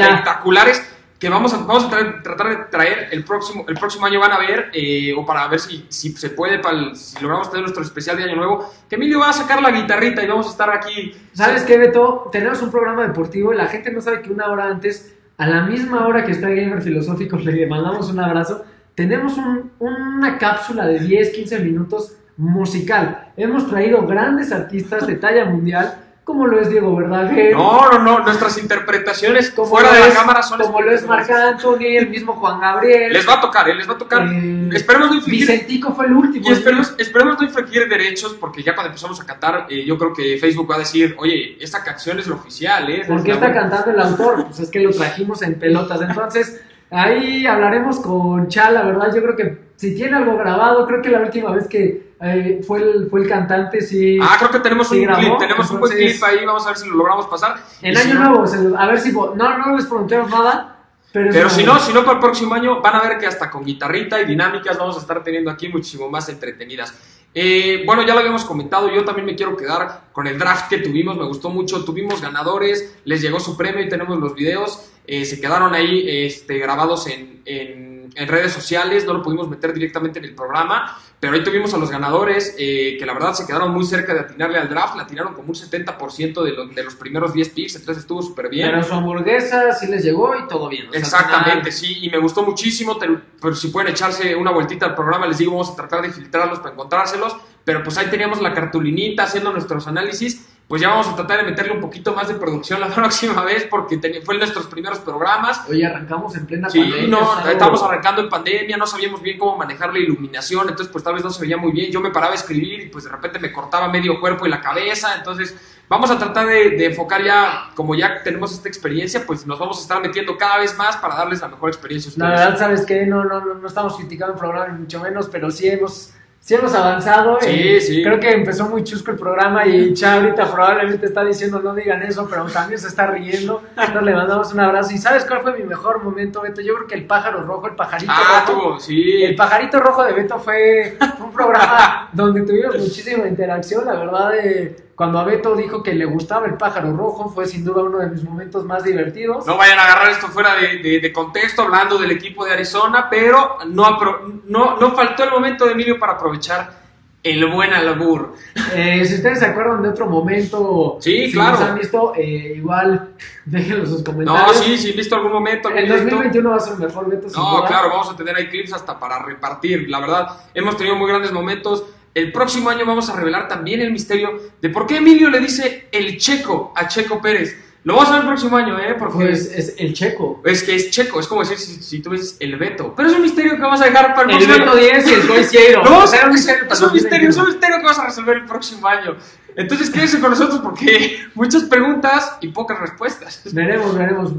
Speaker 1: espectaculares que vamos a, vamos a traer- tratar de traer el próximo, el próximo año. Van a ver, eh, o para ver si, si se puede, para el- si logramos tener nuestro especial de Año Nuevo, que Emilio va a sacar la guitarrita y vamos a estar aquí.
Speaker 2: ¿Sabes qué, Beto? Tenemos un programa deportivo y la gente no sabe que una hora antes, a la misma hora que está Gamer Filosófico, le mandamos un abrazo. Tenemos un- una cápsula de 10, 15 minutos musical. Hemos traído grandes artistas de talla mundial, como lo es Diego Verdaguer.
Speaker 1: No, no, no, nuestras interpretaciones
Speaker 2: como
Speaker 1: fuera de la cámara son
Speaker 2: Como lo es Marc. Anthony, el mismo Juan Gabriel.
Speaker 1: Les va a tocar, ¿eh? Les va a tocar.
Speaker 2: eh,
Speaker 1: Esperemos no infligir
Speaker 2: Vicentico fue el último.
Speaker 1: Y esperemos, esperemos no infringir derechos, porque ya cuando empezamos a cantar, eh, yo creo que Facebook va a decir, oye, esta canción es lo oficial, ¿eh?
Speaker 2: ¿Por qué está
Speaker 1: buena".
Speaker 2: cantando el autor? Pues es que lo trajimos en pelotas. Entonces, ahí hablaremos con Chal, la verdad. Yo creo que si tiene algo grabado, creo que la última vez que eh, fue, el, fue el cantante, sí.
Speaker 1: Ah, creo que tenemos
Speaker 2: Sí
Speaker 1: un
Speaker 2: grabó,
Speaker 1: clip, tenemos un buen clip ahí, vamos a ver si lo logramos pasar.
Speaker 2: en
Speaker 1: si
Speaker 2: Año
Speaker 1: no-
Speaker 2: Nuevo, a ver si. No, no les prometemos nada,
Speaker 1: Pero,
Speaker 2: eso-
Speaker 1: si no, si no para el próximo año van a ver que hasta con guitarrita y dinámicas vamos a estar teniendo aquí muchísimo más entretenidas. Eh, bueno, ya lo habíamos comentado, yo también me quiero quedar con el draft que tuvimos, me gustó mucho, tuvimos ganadores, les llegó su premio y tenemos los videos, eh, se quedaron ahí este, grabados en, en- en redes sociales, no lo pudimos meter directamente en el programa, pero ahí tuvimos a los ganadores eh, que la verdad se quedaron muy cerca de atinarle al draft, la atinaron como un 70% de, lo- de los primeros 10 picks, entonces estuvo súper bien.
Speaker 2: Pero su hamburguesa sí les llegó y todo bien. o sea, al
Speaker 1: Exactamente,
Speaker 2: final-
Speaker 1: sí, y me gustó muchísimo, te- pero si pueden echarse una vueltita al programa, les digo, vamos a tratar de filtrarlos para encontrárselos, pero pues ahí teníamos la cartulinita haciendo nuestros análisis, pues ya vamos a tratar de meterle un poquito más de producción la próxima vez, porque ten- fue en nuestros primeros programas.
Speaker 2: Oye, arrancamos en plena
Speaker 1: Sí,
Speaker 2: pandemia.
Speaker 1: no,
Speaker 2: es algo-
Speaker 1: estábamos arrancando en pandemia, no sabíamos bien cómo manejar la iluminación, entonces pues tal vez no se veía muy bien, yo me paraba a escribir y pues de repente me cortaba medio cuerpo y la cabeza, entonces vamos a tratar de, de enfocar ya, como ya tenemos esta experiencia, pues nos vamos a estar metiendo cada vez más para darles la mejor experiencia a
Speaker 2: La
Speaker 1: ustedes.
Speaker 2: verdad, ¿sabes qué? No, no, no, no estamos criticando el programa, ni mucho menos, pero sí hemos, sí hemos avanzado.
Speaker 1: Sí, sí.
Speaker 2: Creo que empezó muy chusco el programa y Cha ahorita probablemente está diciendo no digan eso, pero también se está riendo. Entonces le mandamos un abrazo. ¿Y sabes cuál fue mi mejor momento, Beto? Yo creo que el pájaro rojo, el pajarito
Speaker 1: Ah,
Speaker 2: rojo.
Speaker 1: tuvo, sí.
Speaker 2: El pajarito rojo de Beto fue un programa donde tuvimos muchísima interacción. La verdad, eh, cuando a Beto dijo que le gustaba el pájaro rojo, fue sin duda uno de mis momentos más divertidos.
Speaker 1: No vayan a agarrar esto fuera de, de- de contexto, hablando del equipo de Arizona, pero no, no, no faltó el momento de Emilio para aprovechar el buen albur.
Speaker 2: Eh, si ustedes se acuerdan de otro momento,
Speaker 1: Sí,
Speaker 2: si
Speaker 1: claro.
Speaker 2: nos han visto, eh, igual déjenlo en sus
Speaker 1: No,
Speaker 2: comentarios.
Speaker 1: sí, sí, visto algún momento.
Speaker 2: El
Speaker 1: momento.
Speaker 2: 2021 va a ser mejor, Beto.
Speaker 1: No, claro, vamos a tener ahí clips hasta para repartir. La verdad, hemos tenido muy grandes momentos. El próximo año vamos a revelar también el misterio de por qué Emilio le dice el checo a Checo Pérez. Lo vamos a ver el próximo año, ¿eh? Porque
Speaker 2: Pues es el checo.
Speaker 1: es que es checo, es como decir si, si tú ves el Beto. Pero es un misterio que vamos a dejar para el,
Speaker 2: El
Speaker 1: próximo
Speaker 2: Beto
Speaker 1: año.
Speaker 2: 10 y el Coisiero.
Speaker 1: No, es,
Speaker 2: un
Speaker 1: es-
Speaker 2: misterio
Speaker 1: es un misterio, es un
Speaker 2: 2021.
Speaker 1: misterio que vas a resolver el próximo año. Entonces quédense con nosotros porque muchas preguntas y pocas respuestas.
Speaker 2: Veremos, veremos.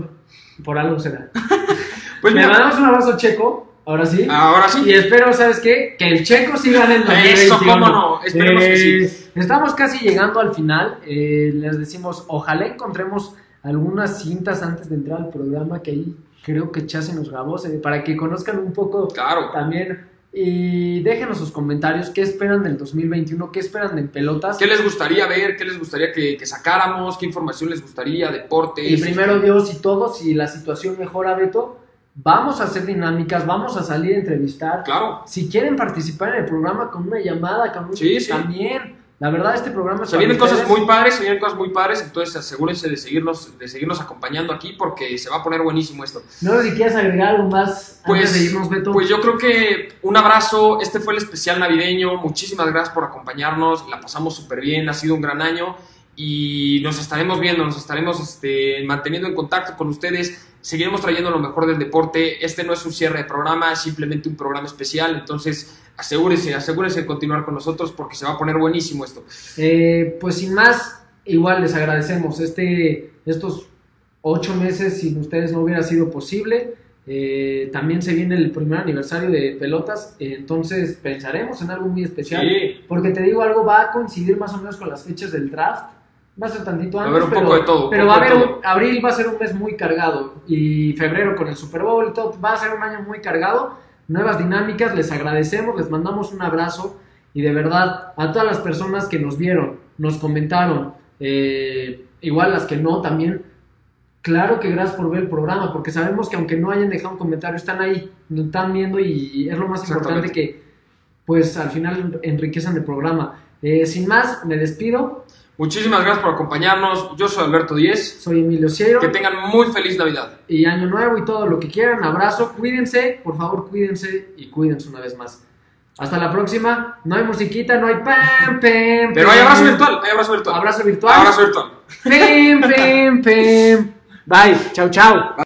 Speaker 2: Por algo será.
Speaker 1: Pues
Speaker 2: Le
Speaker 1: mira,
Speaker 2: mandamos un abrazo checo, ahora sí.
Speaker 1: ahora sí.
Speaker 2: Y espero, ¿sabes qué? Que el checo siga en el 2021.
Speaker 1: Eso, cómo no, esperemos que
Speaker 2: sí. Estamos casi llegando al final. Eh, les decimos, ojalá encontremos algunas cintas antes de entrar al programa que ahí creo que Chase nos grabó, para que conozcan un poco
Speaker 1: Claro.
Speaker 2: también. Y déjenos sus comentarios, qué esperan del 2021, qué esperan de pelotas.
Speaker 1: ¿Qué les gustaría ver? ¿Qué les gustaría que, que sacáramos? ¿Qué información les gustaría? ¿Deportes?
Speaker 2: Y primero Dios y todo, si la situación mejora, Beto, vamos a hacer dinámicas, vamos a salir a entrevistar.
Speaker 1: Claro.
Speaker 2: Si quieren participar en el programa con una llamada, con un
Speaker 1: Sí, sí.
Speaker 2: también. La verdad, este programa
Speaker 1: Se vienen cosas muy padres, se vienen cosas muy padres, entonces asegúrense de seguirnos, de seguirnos acompañando aquí porque se va a poner buenísimo esto.
Speaker 2: No sé si quieres agregar algo más
Speaker 1: Pues,
Speaker 2: antes de irnos, Beto.
Speaker 1: pues yo creo que un abrazo, este fue el especial navideño, muchísimas gracias por acompañarnos, la pasamos súper bien, ha sido un gran año y nos estaremos viendo, nos estaremos este, manteniendo en contacto con ustedes, seguiremos trayendo lo mejor del deporte, este no es un cierre de programa, es simplemente un programa especial, entonces asegúrense, asegúrense de continuar con nosotros porque se va a poner buenísimo esto.
Speaker 2: Eh, pues sin más, igual les agradecemos este, estos ocho meses, sin ustedes no hubiera sido posible. Eh, también se viene el primer aniversario de Pelotas, eh, entonces pensaremos en algo muy especial.
Speaker 1: Sí.
Speaker 2: Porque te digo algo, va a coincidir más o menos con las fechas del draft. Va a ser tantito
Speaker 1: Va a
Speaker 2: antes.
Speaker 1: haber un
Speaker 2: pero,
Speaker 1: poco de todo,
Speaker 2: Pero va a haber un- abril va a ser un mes muy cargado. Y febrero con el Super Bowl y todo. Va a ser un año muy cargado. Nuevas dinámicas, les agradecemos, les mandamos un abrazo. Y de verdad, a todas las personas que nos vieron, nos comentaron, eh, igual las que no también. Claro que gracias por ver el programa, porque sabemos que aunque no hayan dejado un comentario, están ahí, están viendo y es lo más importante que, pues al final enriquecen el programa. Eh, sin más, me despido.
Speaker 1: Muchísimas gracias por acompañarnos, yo soy Alberto Díez,
Speaker 2: Soy Emilio Ciero
Speaker 1: que tengan muy feliz Navidad.
Speaker 2: y Año Nuevo y todo lo que quieran. Abrazo, cuídense, por favor, cuídense y cuídense una vez más. Hasta la próxima. No hay musiquita, no hay pam, pam,
Speaker 1: Pero hay abrazo virtual, hay abrazo virtual.
Speaker 2: Abrazo virtual.
Speaker 1: Abrazo virtual.
Speaker 2: Pam, pam, pam. Bye. Chau, chau.